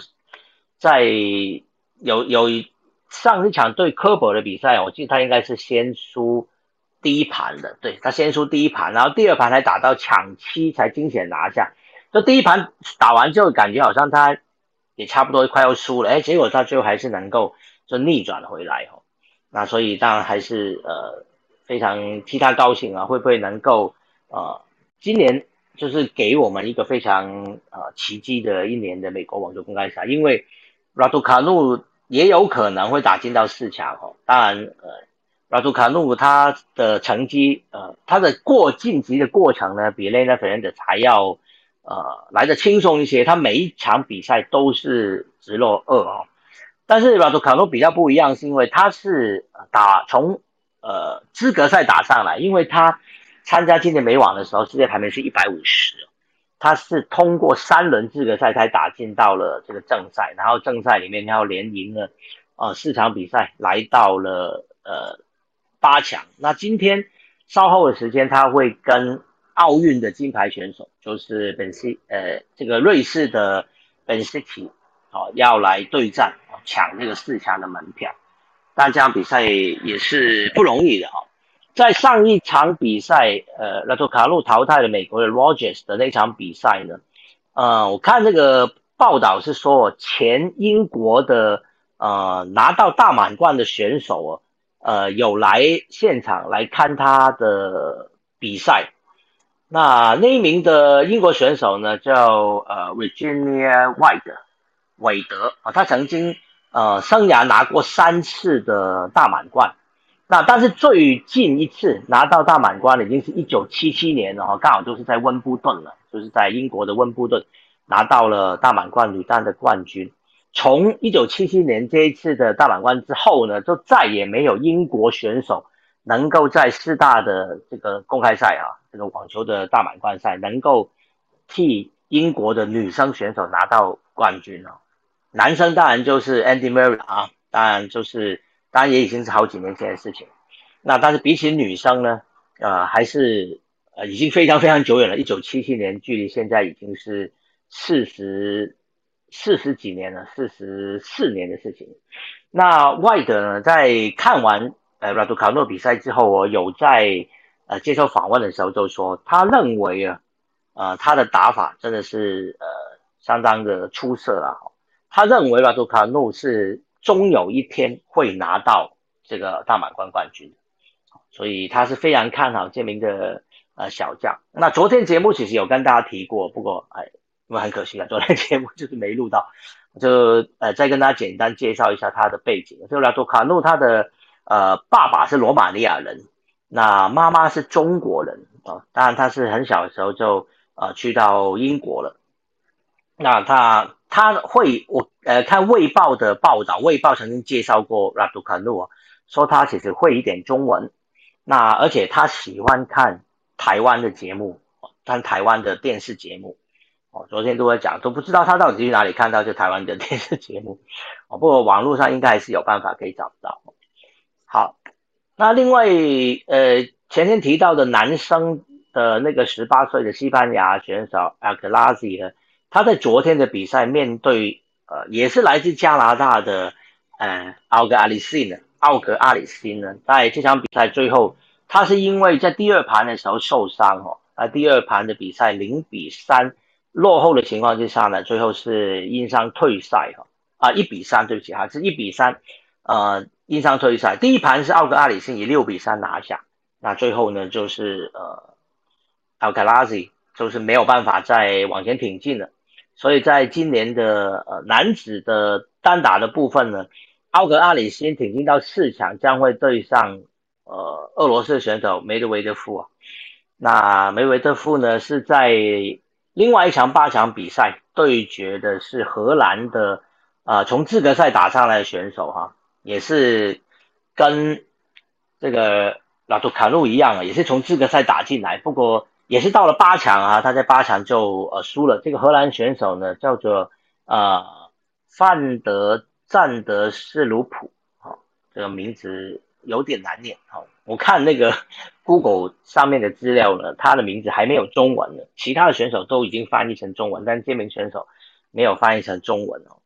在有有上一场对科博的比赛，我记得他应该是先输第一盘的，对他先输第一盘，然后第二盘才打到抢七才惊险拿下，就第一盘打完之后感觉好像他也差不多快要输了，哎，结果他最后还是能够就逆转回来哦。那所以当然还是呃非常替他高兴啊，会不会能够呃今年就是给我们一个非常呃奇迹的一年的美国网球公开赛，因为 Raducanu 也有可能会打进到四强哦。当然呃 Raducanu 他的成绩呃他的过晋级的过程呢，比 Lena f e r n d e 还要呃来的轻松一些，他每一场比赛都是直落二哦。但是拉杜卡诺比较不一样，是因为他是打从呃资格赛打上来，因为他参加今年美网的时候，世界排名是一百五十，他是通过三轮资格赛才打进到了这个正赛，然后正赛里面他要连赢了呃四场比赛，来到了呃八强。那今天稍后的时间，他会跟奥运的金牌选手，就是本西呃这个瑞士的本西奇，哦要来对战。抢这个四强的门票，但这场比赛也是不容易的哈。在上一场比赛，呃，拉托卡路淘汰了美国的 Rogers 的那场比赛呢，呃，我看这个报道是说，前英国的呃拿到大满贯的选手哦，呃，有来现场来看他的比赛。那那一名的英国选手呢，叫呃 Virginia White，韦德啊，他曾经。呃，生涯拿过三次的大满贯，那但是最近一次拿到大满贯已经是一九七七年了哈，刚好就是在温布顿了，就是在英国的温布顿拿到了大满贯女单的冠军。从一九七七年这一次的大满贯之后呢，就再也没有英国选手能够在四大的这个公开赛啊，这个网球的大满贯赛能够替英国的女生选手拿到冠军了。男生当然就是 Andy Murray 啊，当然就是，当然也已经是好几年前的事情。那但是比起女生呢，呃，还是呃已经非常非常久远了。一九七七年，距离现在已经是四十四十几年了，四十四年的事情。那外德呢，在看完呃 Raducanu 比赛之后，我有在呃接受访问的时候就说，他认为啊，呃他的打法真的是呃相当的出色啊。他认为拉杜卡诺是终有一天会拿到这个大满贯冠军，所以他是非常看好这名的呃小将。那昨天节目其实有跟大家提过，不过哎，因为很可惜啊，昨天节目就是没录到，就呃再跟大家简单介绍一下他的背景。就拉杜卡诺他的呃爸爸是罗马尼亚人，那妈妈是中国人。啊，当然他是很小的时候就呃去到英国了，那他。他会，我呃看《卫报》的报道，《卫报》曾经介绍过拉杜卡诺，说他其实会一点中文，那而且他喜欢看台湾的节目，看台湾的电视节目，哦，昨天都在讲，都不知道他到底去哪里看到这台湾的电视节目，哦，不过网络上应该还是有办法可以找到。好，那另外呃前天提到的男生的那个十八岁的西班牙选手阿克拉西呢？他在昨天的比赛面对呃也是来自加拿大的呃奥格阿里辛呢，奥格阿里辛呢，在这场比赛最后他是因为在第二盘的时候受伤哦，啊第二盘的比赛零比三落后的情况之下呢，最后是因伤退赛哈啊一比三对不起哈是一比三呃因伤退赛，第一盘是奥格阿里辛以六比三拿下，那最后呢就是呃奥格拉西就是没有办法再往前挺进了。所以在今年的呃男子的单打的部分呢，奥格阿里先挺进到四强，将会对上呃俄罗斯选手梅德韦德夫啊。那梅维德夫呢是在另外一场八强比赛对决的是荷兰的啊从资格赛打上来的选手哈，也是跟这个拉杜卡路一样啊，也是从资格赛打进来，不过。也是到了八强啊，他在八强就呃输了。这个荷兰选手呢叫做呃范德赞德斯鲁普，好，这个名字有点难念。好，我看那个 Google 上面的资料呢，他的名字还没有中文呢。其他的选手都已经翻译成中文，但这名选手没有翻译成中文哦。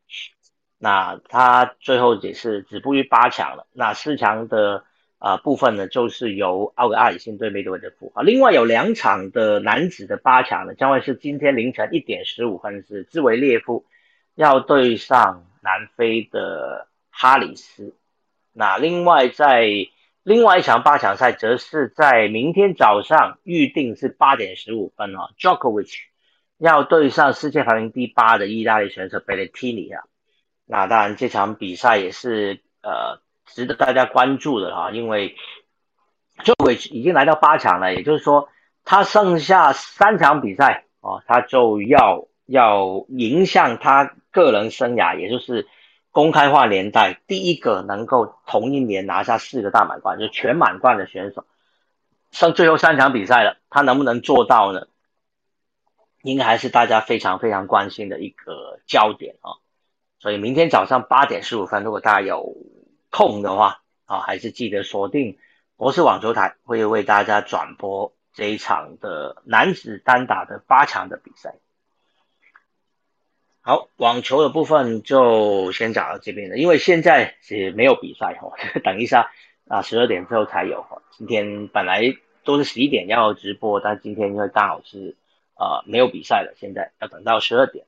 那他最后也是止步于八强了。那四强的。啊，部分呢就是由奥格阿里辛对梅德韦德夫啊，另外有两场的男子的八强呢，将会是今天凌晨一点十五分是兹维列夫要对上南非的哈里斯，那另外在另外一场八强赛则是在明天早上预定是八点十五分哦 j o k o v i c 要对上世界排名第八的意大利选手贝雷蒂尼啊，那当然这场比赛也是呃。值得大家关注的哈，因为就会已经来到八强了，也就是说他剩下三场比赛哦，他就要要迎向他个人生涯，也就是公开化年代第一个能够同一年拿下四个大满贯，就全满贯的选手，剩最后三场比赛了，他能不能做到呢？应该还是大家非常非常关心的一个焦点啊。所以明天早上八点十五分，如果大家有。空的话啊，还是记得锁定博士网球台，会为大家转播这一场的男子单打的八强的比赛。好，网球的部分就先讲到这边了，因为现在是没有比赛哈，等一下啊，十二点之后才有哈。今天本来都是十一点要直播，但今天因为刚好是啊没有比赛了，现在要等到十二点。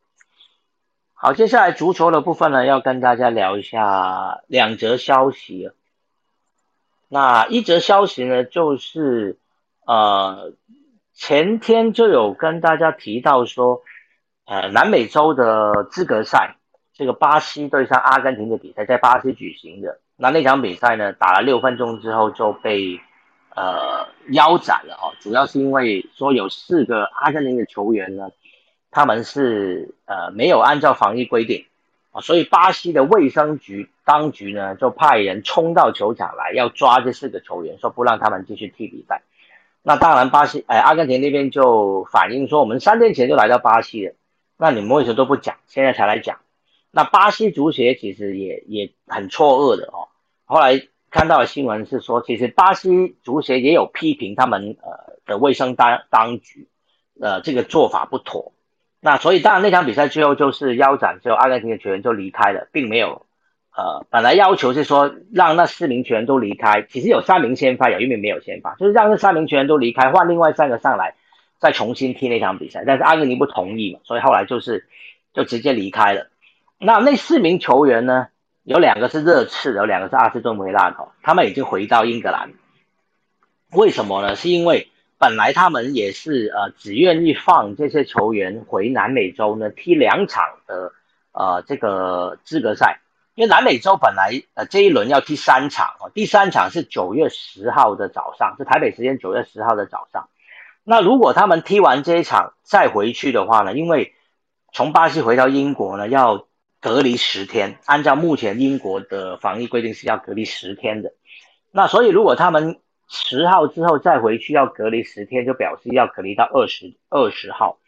好，接下来足球的部分呢，要跟大家聊一下两则消息。那一则消息呢，就是呃前天就有跟大家提到说，呃南美洲的资格赛，这个巴西对上阿根廷的比赛在巴西举行的。那那场比赛呢，打了六分钟之后就被呃腰斩了哦，主要是因为说有四个阿根廷的球员呢。他们是呃没有按照防疫规定啊，所以巴西的卫生局当局呢就派人冲到球场来要抓这四个球员，说不让他们继续踢比赛。那当然巴西哎阿根廷那边就反映说，我们三天前就来到巴西了，那你们为什么都不讲，现在才来讲？那巴西足协其实也也很错愕的哦。后来看到新闻是说，其实巴西足协也有批评他们呃的卫生当当局呃这个做法不妥。那所以当然那场比赛最后就是腰斩，之后阿根廷的球员就离开了，并没有呃，本来要求是说让那四名球员都离开，其实有三名先发，有一名没有先发，就是让这三名球员都离开，换另外三个上来，再重新踢那场比赛。但是阿根廷不同意嘛，所以后来就是就直接离开了。那那四名球员呢，有两个是热刺，有两个是阿斯顿维拉的，他们已经回到英格兰。为什么呢？是因为本来他们也是呃只愿意放这些球员回南美洲呢踢两场的呃这个资格赛。因为南美洲本来呃这一轮要踢三场哦，第三场是九月十号的早上，是台北时间九月十号的早上。那如果他们踢完这一场再回去的话呢？因为从巴西回到英国呢要隔离十天，按照目前英国的防疫规定是要隔离十天的。那所以如果他们十号之后再回去要隔离十天，就表示要隔离到二十二十号。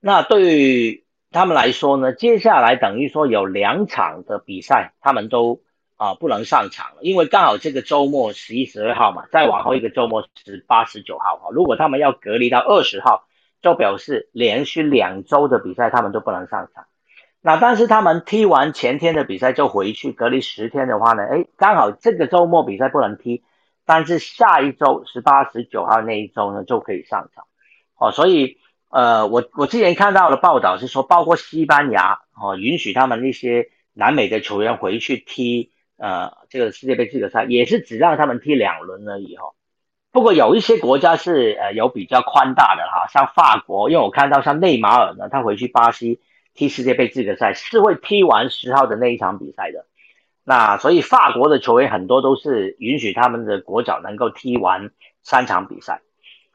那对于他们来说呢，接下来等于说有两场的比赛，他们都啊不能上场，因为刚好这个周末十一、十二号嘛，再往后一个周末十八、十九号哈，如果他们要隔离到二十号，就表示连续两周的比赛他们都不能上场。那但是他们踢完前天的比赛就回去隔离十天的话呢，哎，刚好这个周末比赛不能踢，但是下一周十八、十九号那一周呢就可以上场，哦，所以。呃，我我之前看到的报道是说，包括西班牙哦，允许他们那些南美的球员回去踢呃这个世界杯资格赛，也是只让他们踢两轮而已哈。不过有一些国家是呃有比较宽大的哈，像法国，因为我看到像内马尔呢，他回去巴西踢世界杯资格赛是会踢完十号的那一场比赛的。那所以法国的球员很多都是允许他们的国脚能够踢完三场比赛。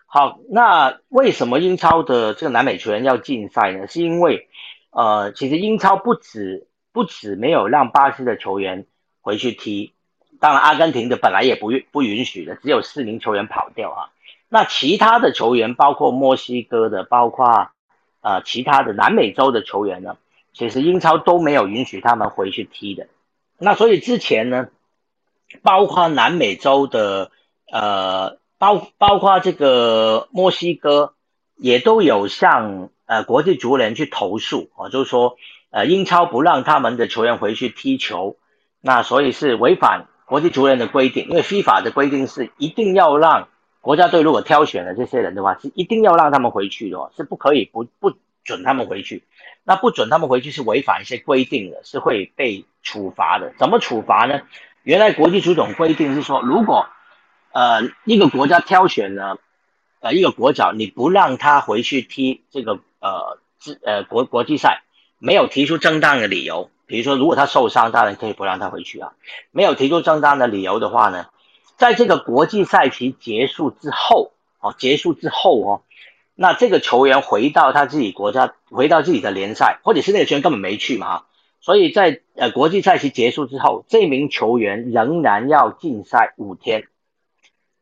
好，那为什么英超的这个南美球员要禁赛呢？是因为，呃，其实英超不止不止没有让巴西的球员回去踢，当然阿根廷的本来也不允不允许的，只有四名球员跑掉哈。那其他的球员，包括墨西哥的，包括呃其他的南美洲的球员呢，其实英超都没有允许他们回去踢的。那所以之前呢，包括南美洲的呃。包包括这个墨西哥也都有向呃国际足联去投诉啊，就是说呃英超不让他们的球员回去踢球，那所以是违反国际足联的规定，因为 FIFA 的规定是一定要让国家队如果挑选了这些人的话，是一定要让他们回去的，是不可以不不准他们回去，那不准他们回去是违反一些规定的，是会被处罚的。怎么处罚呢？原来国际足总规定是说如果呃，一个国家挑选呢，呃，一个国脚，你不让他回去踢这个呃，呃国国际赛，没有提出正当的理由，比如说如果他受伤，当然可以不让他回去啊。没有提出正当的理由的话呢，在这个国际赛期结束之后，哦，结束之后哦，那这个球员回到他自己国家，回到自己的联赛，或者是那个球员根本没去嘛，所以在呃国际赛期结束之后，这名球员仍然要禁赛五天。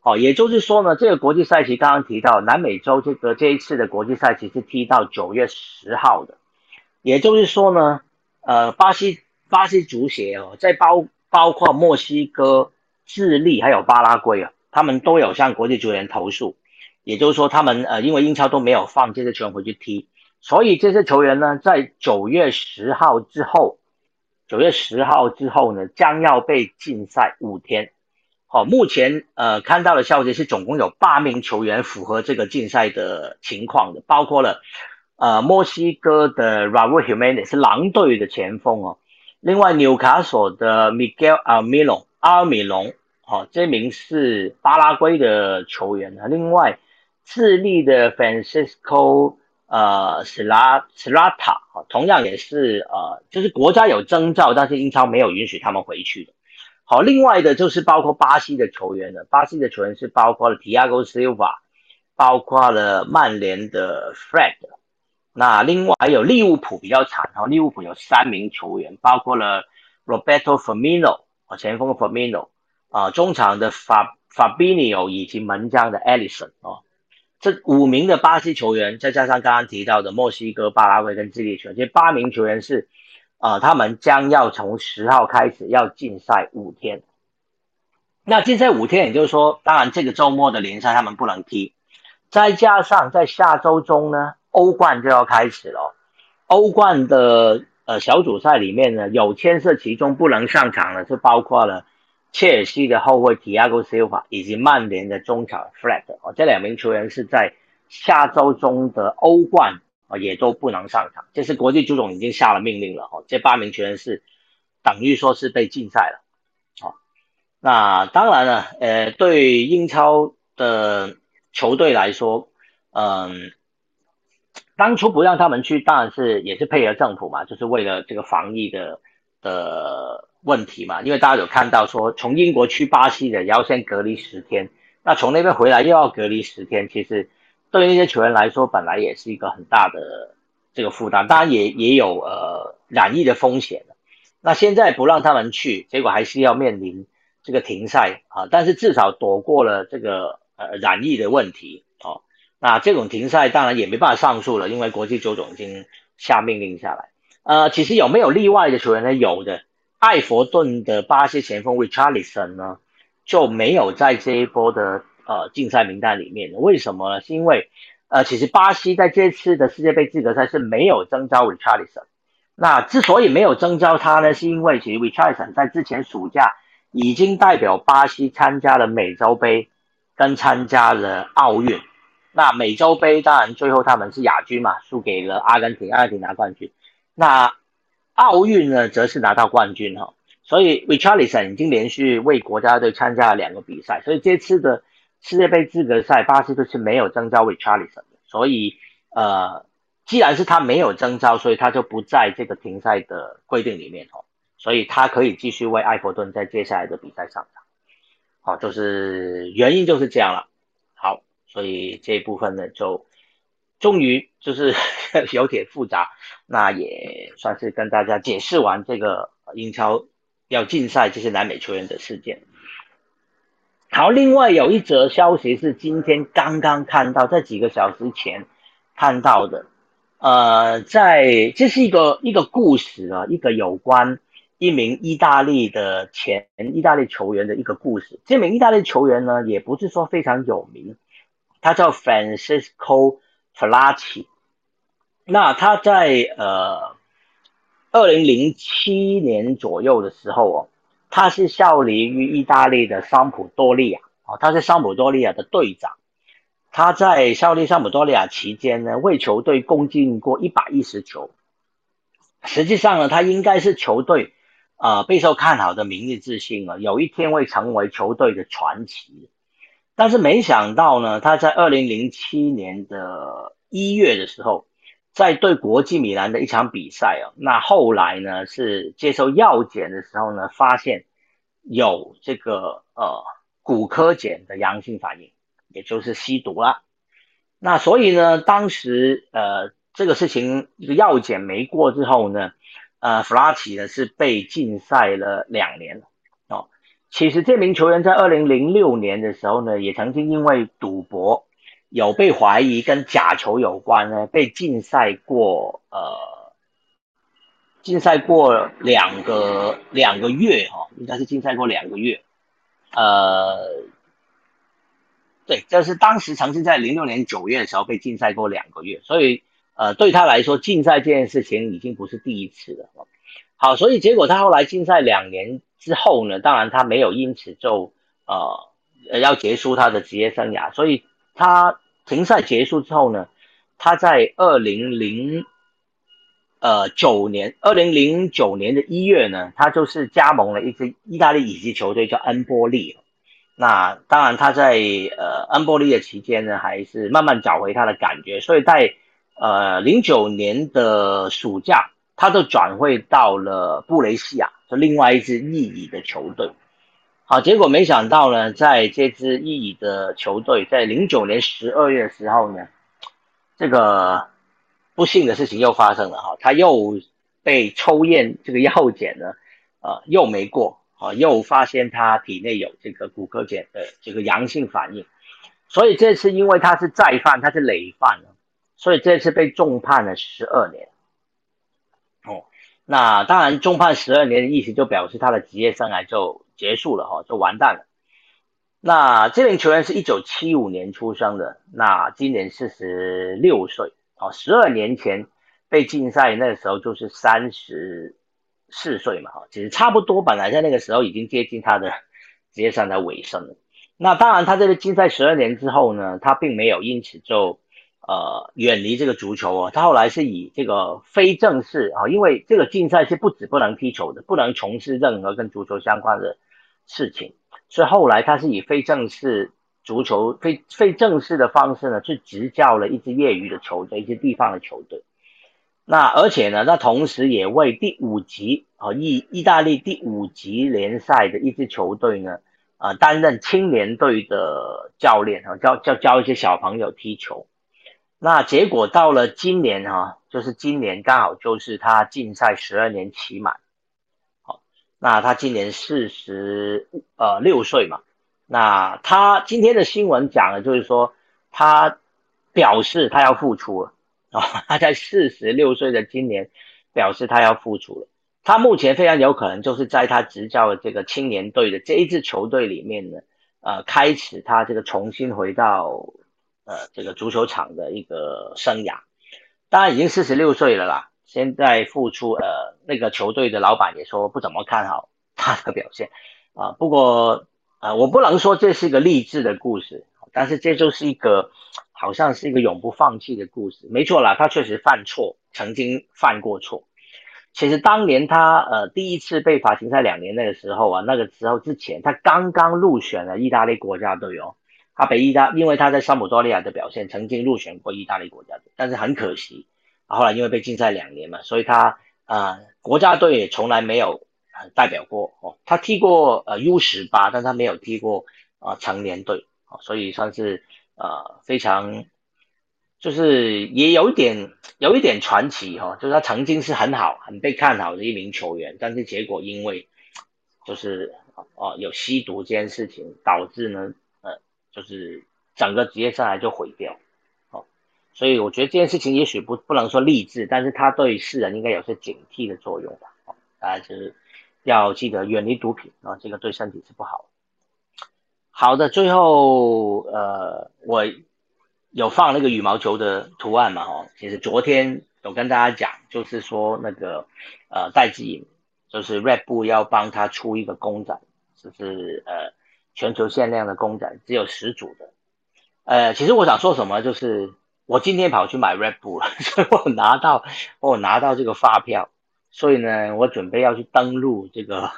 哦，也就是说呢，这个国际赛期刚刚提到南美洲这个这一次的国际赛期是踢到九月十号的，也就是说呢，呃，巴西巴西足协哦，在包包括墨西哥、智利还有巴拉圭啊，他们都有向国际足联投诉，也就是说他们呃因为英超都没有放这些球员回去踢，所以这些球员呢在九月十号之后，九月十号之后呢将要被禁赛五天。好，目前呃看到的消息是，总共有八名球员符合这个竞赛的情况的，包括了呃墨西哥的 Raul Jimenez 是狼队的前锋哦，另外纽卡索的 Miguel a m i l o 阿米隆，好，这名是巴拉圭的球员啊，另外智利的 Francisco 呃 Sla Slata，同样也是呃就是国家有征召，但是英超没有允许他们回去的。好，另外的就是包括巴西的球员了。巴西的球员是包括了 Tiago Silva，包括了曼联的 Fred。那另外还有利物浦比较惨哈，利物浦有三名球员，包括了 Roberto Firmino 啊，前锋 Firmino 啊，中场的 Fab Fabinho 以及门将的 Ellison 啊，这五名的巴西球员，再加上刚刚提到的墨西哥、巴拉圭跟智利球员，这八名球员是。啊，他们将要从十号开始要禁赛五天。那禁赛五天，也就是说，当然这个周末的联赛他们不能踢，再加上在下周中呢，欧冠就要开始了。欧冠的呃小组赛里面呢，有牵涉其中不能上场的，是包括了切尔西的后卫 Tiago Silva 以及曼联的中场 Fred 哦，这两名球员是在下周中的欧冠啊也都不能上场，这是国际足总已经下了命令了哦，这八名球员是等于说是被禁赛了，好，那当然了，呃，对英超的球队来说，嗯。当初不让他们去，当然是也是配合政府嘛，就是为了这个防疫的的问题嘛。因为大家有看到说，从英国去巴西的要先隔离十天，那从那边回来又要隔离十天，其实对于那些球员来说，本来也是一个很大的这个负担，当然也也有呃染疫的风险那现在不让他们去，结果还是要面临这个停赛啊，但是至少躲过了这个呃染疫的问题哦。那这种停赛当然也没办法上诉了，因为国际足总已经下命令下来。呃，其实有没有例外的球员呢？有的，艾佛顿的巴西前锋 Richarlison 呢就没有在这一波的呃竞赛名单里面。为什么呢？是因为呃，其实巴西在这次的世界杯资格赛是没有征召 Richarlison。那之所以没有征召他呢，是因为其实 Richarlison 在之前暑假已经代表巴西参加了美洲杯跟参加了奥运。那美洲杯当然最后他们是亚军嘛，输给了阿根廷，阿根廷拿冠军。那奥运呢，则是拿到冠军哈。所以 Richarlison 已经连续为国家队参加了两个比赛，所以这次的世界杯资格赛，巴西队是没有征召 Richarlison 的。所以呃，既然是他没有征召，所以他就不在这个停赛的规定里面哦。所以他可以继续为埃弗顿在接下来的比赛上场。好，就是原因就是这样了。好。所以这一部分呢，就终于就是 有点复杂，那也算是跟大家解释完这个英超要禁赛这些南美球员的事件。好，另外有一则消息是今天刚刚看到，在几个小时前看到的，呃，在这是一个一个故事啊，一个有关一名意大利的前意大利球员的一个故事。这名意大利球员呢，也不是说非常有名。他叫 Francisco Flacci，那他在呃二零零七年左右的时候哦，他是效力于意大利的桑普多利亚哦，他是桑普多利亚的队长。他在效力桑普多利亚期间呢，为球队共进过一百一十球。实际上呢，他应该是球队啊备受看好的明日之星啊，有一天会成为球队的传奇。但是没想到呢，他在二零零七年的一月的时候，在对国际米兰的一场比赛哦，那后来呢是接受药检的时候呢，发现有这个呃骨科碱的阳性反应，也就是吸毒了。那所以呢，当时呃这个事情这个药检没过之后呢，呃弗拉奇呢是被禁赛了两年。其实这名球员在二零零六年的时候呢，也曾经因为赌博有被怀疑跟假球有关呢，被禁赛过呃，禁赛过两个两个月哈，应该是禁赛过两个月，呃，对，这是当时曾经在零六年九月的时候被禁赛过两个月，所以呃对他来说禁赛这件事情已经不是第一次了。好，所以结果他后来禁赛两年。之后呢，当然他没有因此就呃要结束他的职业生涯，所以他停赛结束之后呢，他在二零零呃九年二零零九年的一月呢，他就是加盟了一支意大利乙级球队叫恩波利。那当然他在呃恩波利的期间呢，还是慢慢找回他的感觉，所以在呃零九年的暑假，他就转会到了布雷西亚。是另外一支意乙的球队，好，结果没想到呢，在这支意乙的球队在零九年十二月时候呢，这个不幸的事情又发生了哈，他又被抽验这个药检呢，呃，又没过啊，又发现他体内有这个骨科碱的这个阳性反应，所以这次因为他是再犯，他是累犯了，所以这次被重判了十二年。那当然，重判十二年的意思就表示他的职业生涯就结束了哈，就完蛋了。那这名球员是一九七五年出生的，那今年四十六岁哦。十二年前被禁赛那个时候就是三十四岁嘛，哈，其实差不多，本来在那个时候已经接近他的职业生涯尾声了。那当然，他这个禁赛十二年之后呢，他并没有因此就呃远离这个足球哦，他后来是以这个非正式啊，因为这个禁赛是不止不能踢球的，不能从事任何跟足球相关的事情，所以后来他是以非正式。足球非非正式的方式呢，去执教了一支业余的球队，一支地方的球队。那而且呢，那同时也为第五级啊意意大利第五级联赛的一支球队呢，呃担任青年队的教练啊，教教教一些小朋友踢球。那结果到了今年哈，就是今年刚好就是他禁赛十二年期满。好，那他今年四十呃六岁嘛。那他今天的新闻讲的就是说，他表示他要复出了啊！他在四十六岁的今年表示他要复出了。他目前非常有可能就是在他执教的这个青年队的这一支球队里面呢，呃，开始他这个重新回到呃这个足球场的一个生涯。当然已经四十六岁了啦，现在复出，呃，那个球队的老板也说不怎么看好他的表现啊。不过。啊，我不能说这是一个励志的故事，但是这就是一个好像是一个永不放弃的故事。没错啦，他确实犯错，曾经犯过错。其实当年他呃第一次被罚停赛两年那个时候啊，那个时候之前他刚刚入选了意大利国家队哦，他北意大因为他在桑普多利亚的表现曾经入选过意大利国家队，但是很可惜，后来因为被禁赛两年嘛，所以他啊国家队也从来没有。代表过哦，他踢过呃 U 十八，但他没有踢过啊成年队哦，所以算是呃非常，就是也有一点有一点传奇哈，就是他曾经是很好很被看好的一名球员，但是结果因为就是哦有吸毒这件事情，导致呢就是整个职业生涯就毁掉哦，所以我觉得这件事情也许不不能说励志，但是他对世人应该有些警惕的作用吧，哦，大家就是。要记得远离毒品啊，这个对身体是不好。好的，最后呃，我有放那个羽毛球的图案嘛？哦，其实昨天有跟大家讲，就是说那个呃戴志颖，就是 Red Bull 要帮他出一个公仔，就是呃全球限量的公仔，只有十组的。呃，其实我想说什么，就是我今天跑去买 Red Bull 了，所以我拿到我拿到这个发票。所以呢，我准备要去登录这个，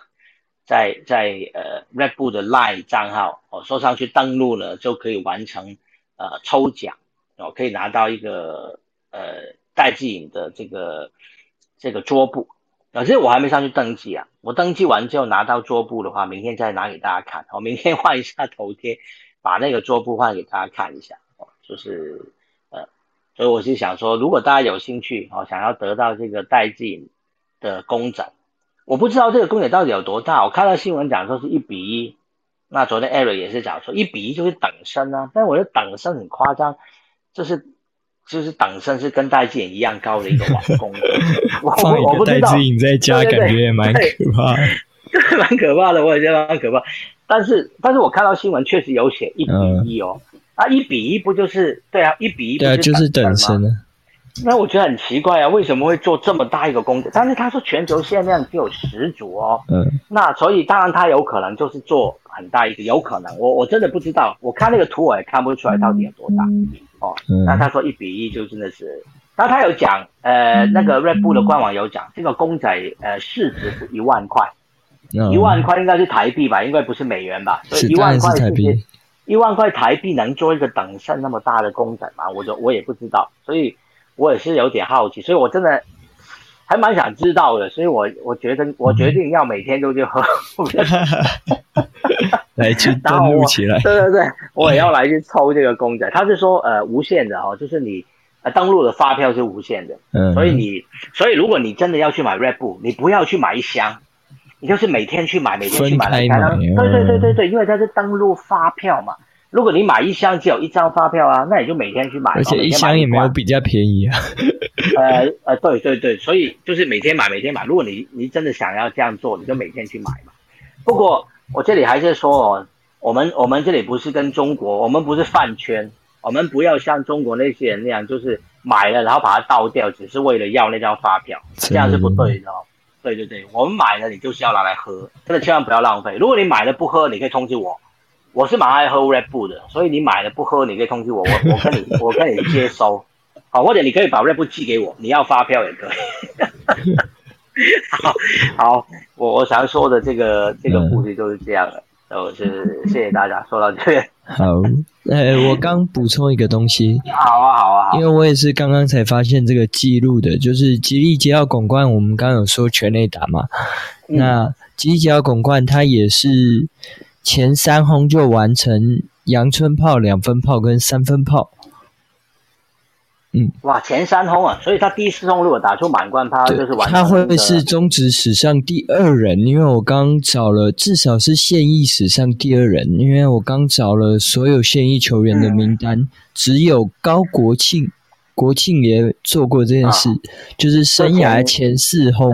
在在呃 Red Bull 的 Line 账号，哦，说上去登录了就可以完成呃抽奖，哦，可以拿到一个呃戴志颖的这个这个桌布，可是我还没上去登记啊，我登记完之后拿到桌布的话，明天再拿给大家看，我明天换一下头贴，把那个桌布换给大家看一下，哦，就是呃，所以我是想说，如果大家有兴趣哦，想要得到这个戴志颖。的公仔，我不知道这个公仔到底有多大。我看到新闻讲说是一比一，那昨天艾瑞也是讲说一比一就是等身啊，但我觉得等身很夸张，就是就是等身是跟戴志颖一样高的一个王公。我我不知道。戴志颖在家感觉也蛮可怕，就 是蛮可怕的，我也觉得蛮可怕。但是但是我看到新闻确实有写一比一哦，啊一比一不就是对啊一比一对啊就是等身啊。那我觉得很奇怪啊，为什么会做这么大一个公仔？但是他说全球限量只有十组哦。嗯。那所以当然他有可能就是做很大一个，有可能我我真的不知道，我看那个图我也看不出来到底有多大哦。那他说一比一就真的是，然后他有讲，呃，那个 Red Bull 的官网有讲，这个公仔呃市值是一万块，一万块应该是台币吧，应该不是美元吧？所以一万块台币。一万块台币能做一个等身那么大的公仔吗？我就我也不知道，所以。我也是有点好奇，所以我真的还蛮想知道的，所以我我觉得我决定要每天都去喝，来去 登录起来。对对对，我也要 来去抽这个公仔。他是说呃无限的哦，就是你呃登录的发票是无限的，嗯，所以你所以如果你真的要去买 Red Bull，你不要去买一箱，你就是每天去买，每天去买，对对对对对，因为它是登录发票嘛。如果你买一箱只有一张发票啊，那你就每天去买，而且一箱也没有比较便宜啊。呃呃，对对对，所以就是每天买，每天买。如果你你真的想要这样做，你就每天去买嘛。不过我这里还是说哦，我们我们这里不是跟中国，我们不是饭圈，我我们不要像中国那些人那样，就是买了然后把它倒掉，只是为了要那张发票，这样是不对的。哦。对对对，我们买了你就是要拿来喝，真的千万不要浪费。如果你买了不喝，你可以通知我，我是蛮爱喝 Red Bull 的，所以你买了不喝，你可以通知我，我我跟你 我跟你接收，好，或者你可以把 Red Bull 寄给我，你要发票也可以。好，好，我我想说的这个这个故事就是这样了，都是谢谢大家，说到这边。好，呃，我刚补充一个东西。好啊，好啊，因为我也是刚刚才发现这个记录的，就是吉利接到拱冠，我们刚刚有说全垒打嘛，那吉利接到拱冠，它也是前三轰就完成阳春炮、两分炮跟三分炮。嗯，哇，前三轰啊，所以他第四轰如果打出满贯他，就是完。他会是中职史上第二人，因为我刚找了，至少是现役史上第二人，因为我刚找了所有现役球员的名单，只有高国庆，国庆也做过这件事，就是生涯前四轰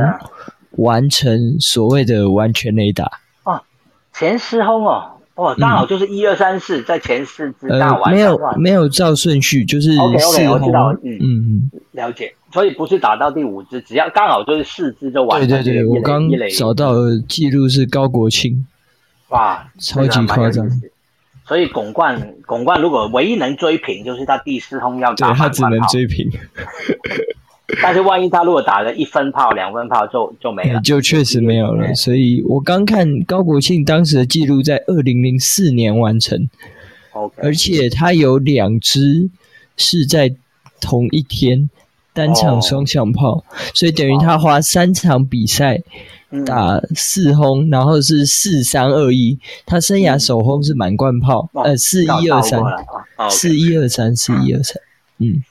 完成所谓的完全雷打。啊，前四轰哦。哦，刚好就是一二三四在前四支打完，没有没有照顺序，就是 OK OK，我知道，嗯嗯嗯，了解。所以不是打到第五支，只要刚好就是四支就完。对对对，我刚找到记录是高国庆，哇，超级夸张。所以巩冠巩冠如果唯一能追平，就是他第四通要打他只能追平。但是万一他如果打了一分炮、两分炮，就就没了，就确实没有了。所以我刚看高国庆当时的记录在二零零四年完成，OK，而且他有两支是在同一天单场双响炮，所以等于他花三场比赛打四轰，然后是四三二一，他生涯首轰是满贯炮，呃，四一二三，四一二三，四一二三，嗯。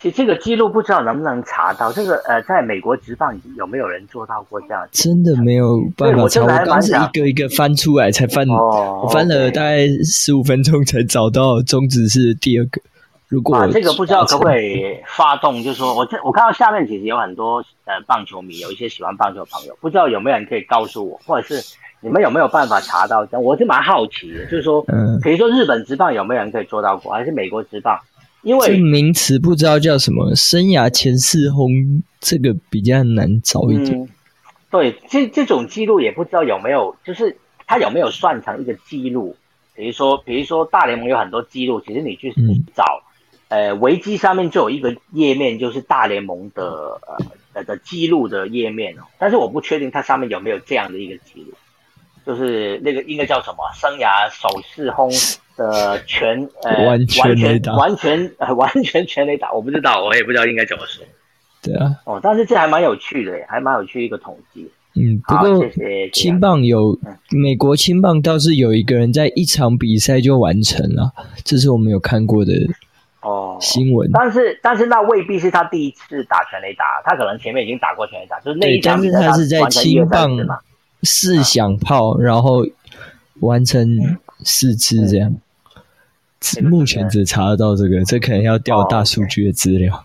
其实这个记录不知道能不能查到，这个呃，在美国职棒有没有人做到过这样？真的没有办法查，我刚是一个一个翻出来才翻，哦我翻了大概十五分钟才找到中指是第二个。如果这个不知道可不可以 发动，就是说我这我看到下面其实有很多呃棒球迷，有一些喜欢棒球的朋友，不知道有没有人可以告诉我，或者是你们有没有办法查到？我是蛮好奇的，就是说，嗯，比如说日本职棒有没有人可以做到过，还是美国职棒？因为这名词不知道叫什么，生涯前四轰这个比较难找一点。对，这这种记录也不知道有没有，就是他有没有算成一个记录？比如说，比如说大联盟有很多记录，其实你去找，呃，维基上面就有一个页面，就是大联盟的呃的记录的页面哦。但是我不确定它上面有没有这样的一个记录，就是那个应该叫什么生涯首次轰。的全呃完全完全呃完全全雷打，我不知道，我也不知道应该怎么说。对啊，哦，但是这还蛮有趣的，还蛮有趣一个统计。嗯，不过青棒有美国青棒倒是有一个人在一场比赛就完成了，这是我们有看过的哦新闻。但是但是那未必是他第一次打全雷打，他可能前面已经打过全雷打，就是那一场他是在青棒四响炮，然后完成四次这样。目前只查得到这个，这可能要调大数据的资料。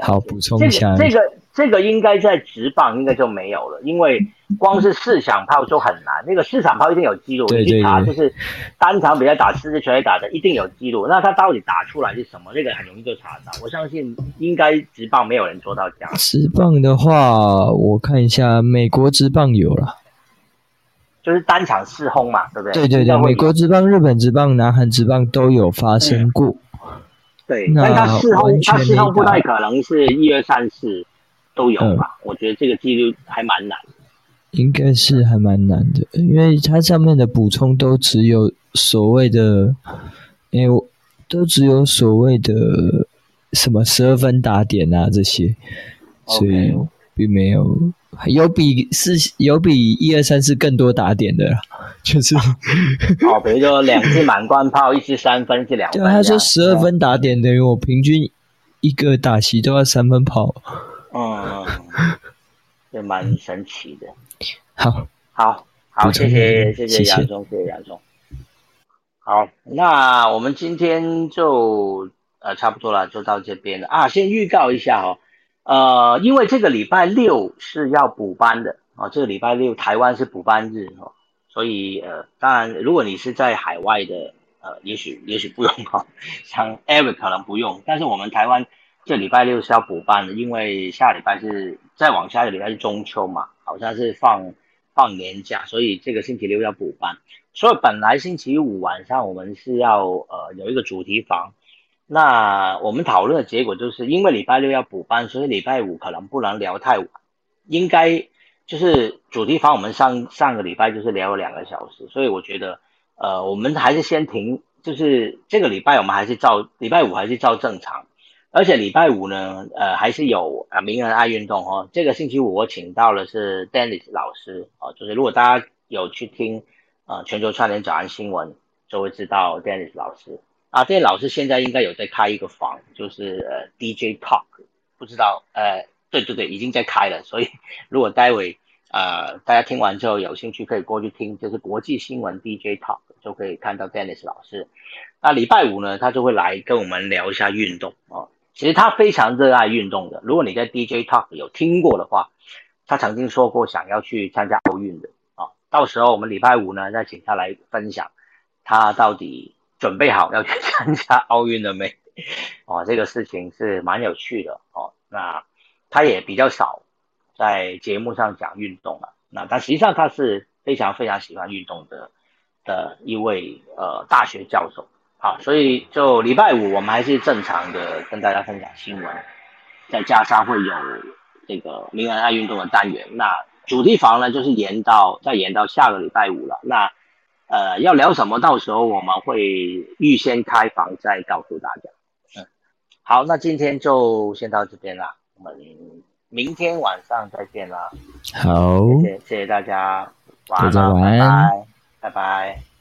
好，补充一下，这个这个应该在直棒应该就没有了，因为光是四响炮就很难。那个四响炮一定有记录，你去查就是单场比赛打四支全垒打的，一定有记录。那他到底打出来是什么？那个很容易就查到。我相信应该直棒没有人做到这样。直棒的话，我看一下，美国直棒有了。就是单场四轰嘛，对不对？对对对，美国职棒、日本职棒、南韩职棒都有发生过。对，但他四轰，他四轰不太可能是一二三四都有吧？我觉得这个几率还蛮难。应该是还蛮难的，因为它上面的补充都只有所谓的，因为都只有所谓的什么十二分打点啊这些，所以并没有。有比是有比一二三四更多打点的，就是哦，比如说两次满贯炮，一次三分，一次两分。对，他说十二分打点等于我平均一个打席都要三分炮。嗯，也蛮神奇的。好，好，好，谢谢，谢谢杨总，谢谢杨总。好，那我们今天就呃差不多了，就到这边了啊。先预告一下哈。呃，因为这个礼拜六是要补班的啊，这个礼拜六台湾是补班日哦，所以呃，当然如果你是在海外的呃，也许也许不用哈，像 Eric 可能不用，但是我们台湾这礼拜六是要补班的，因为下礼拜是再往下个礼拜是中秋嘛，好像是放放年假，所以这个星期六要补班。所以本来星期五晚上我们是要呃有一个主题房，那我们讨论的结果就是因为礼拜六要补班，所以礼拜五可能不能聊太晚，应该就是主题房我们上上个礼拜就是聊了两个小时，所以我觉得呃我们还是先停，就是这个礼拜我们还是照礼拜五还是照正常，而且礼拜五呢呃还是有啊名人爱运动哦，这个星期五我请到的是 Dennis 老师哦，就是如果大家有去听。啊，全球串联早安新闻就会知道 Dennis 老师。啊，Dennis 老师现在应该有在开一个房，就是呃 DJ Talk，不知道呃，对对对，已经在开了，所以 如果待会呃大家听完之后有兴趣可以过去听，就是国际新闻 DJ Talk 就可以看到 Dennis 老师。那礼拜五呢，他就会来跟我们聊一下运动啊，其实他非常热爱运动的，如果你在 DJ Talk 有听过的话，他曾经说过想要去参加奥运的啊。到时候我们礼拜五呢，再请他来分享，他到底准备好要去参加奥运了没？哦，这个事情是蛮有趣的哦。那他也比较少在节目上讲运动了，那但实际上他是非常非常喜欢运动的的一位呃大学教授。好，所以就礼拜五我们还是正常的跟大家分享新闻，再加上会有这个名人爱运动的单元。那主题房呢，就是延到再延到下个礼拜五了。那呃，要聊什么？到时候我们会预先开房再告诉大家。嗯，好，那今天就先到这边啦，我们明天晚上再见啦。好，谢谢谢谢大家，晚安，拜拜拜拜。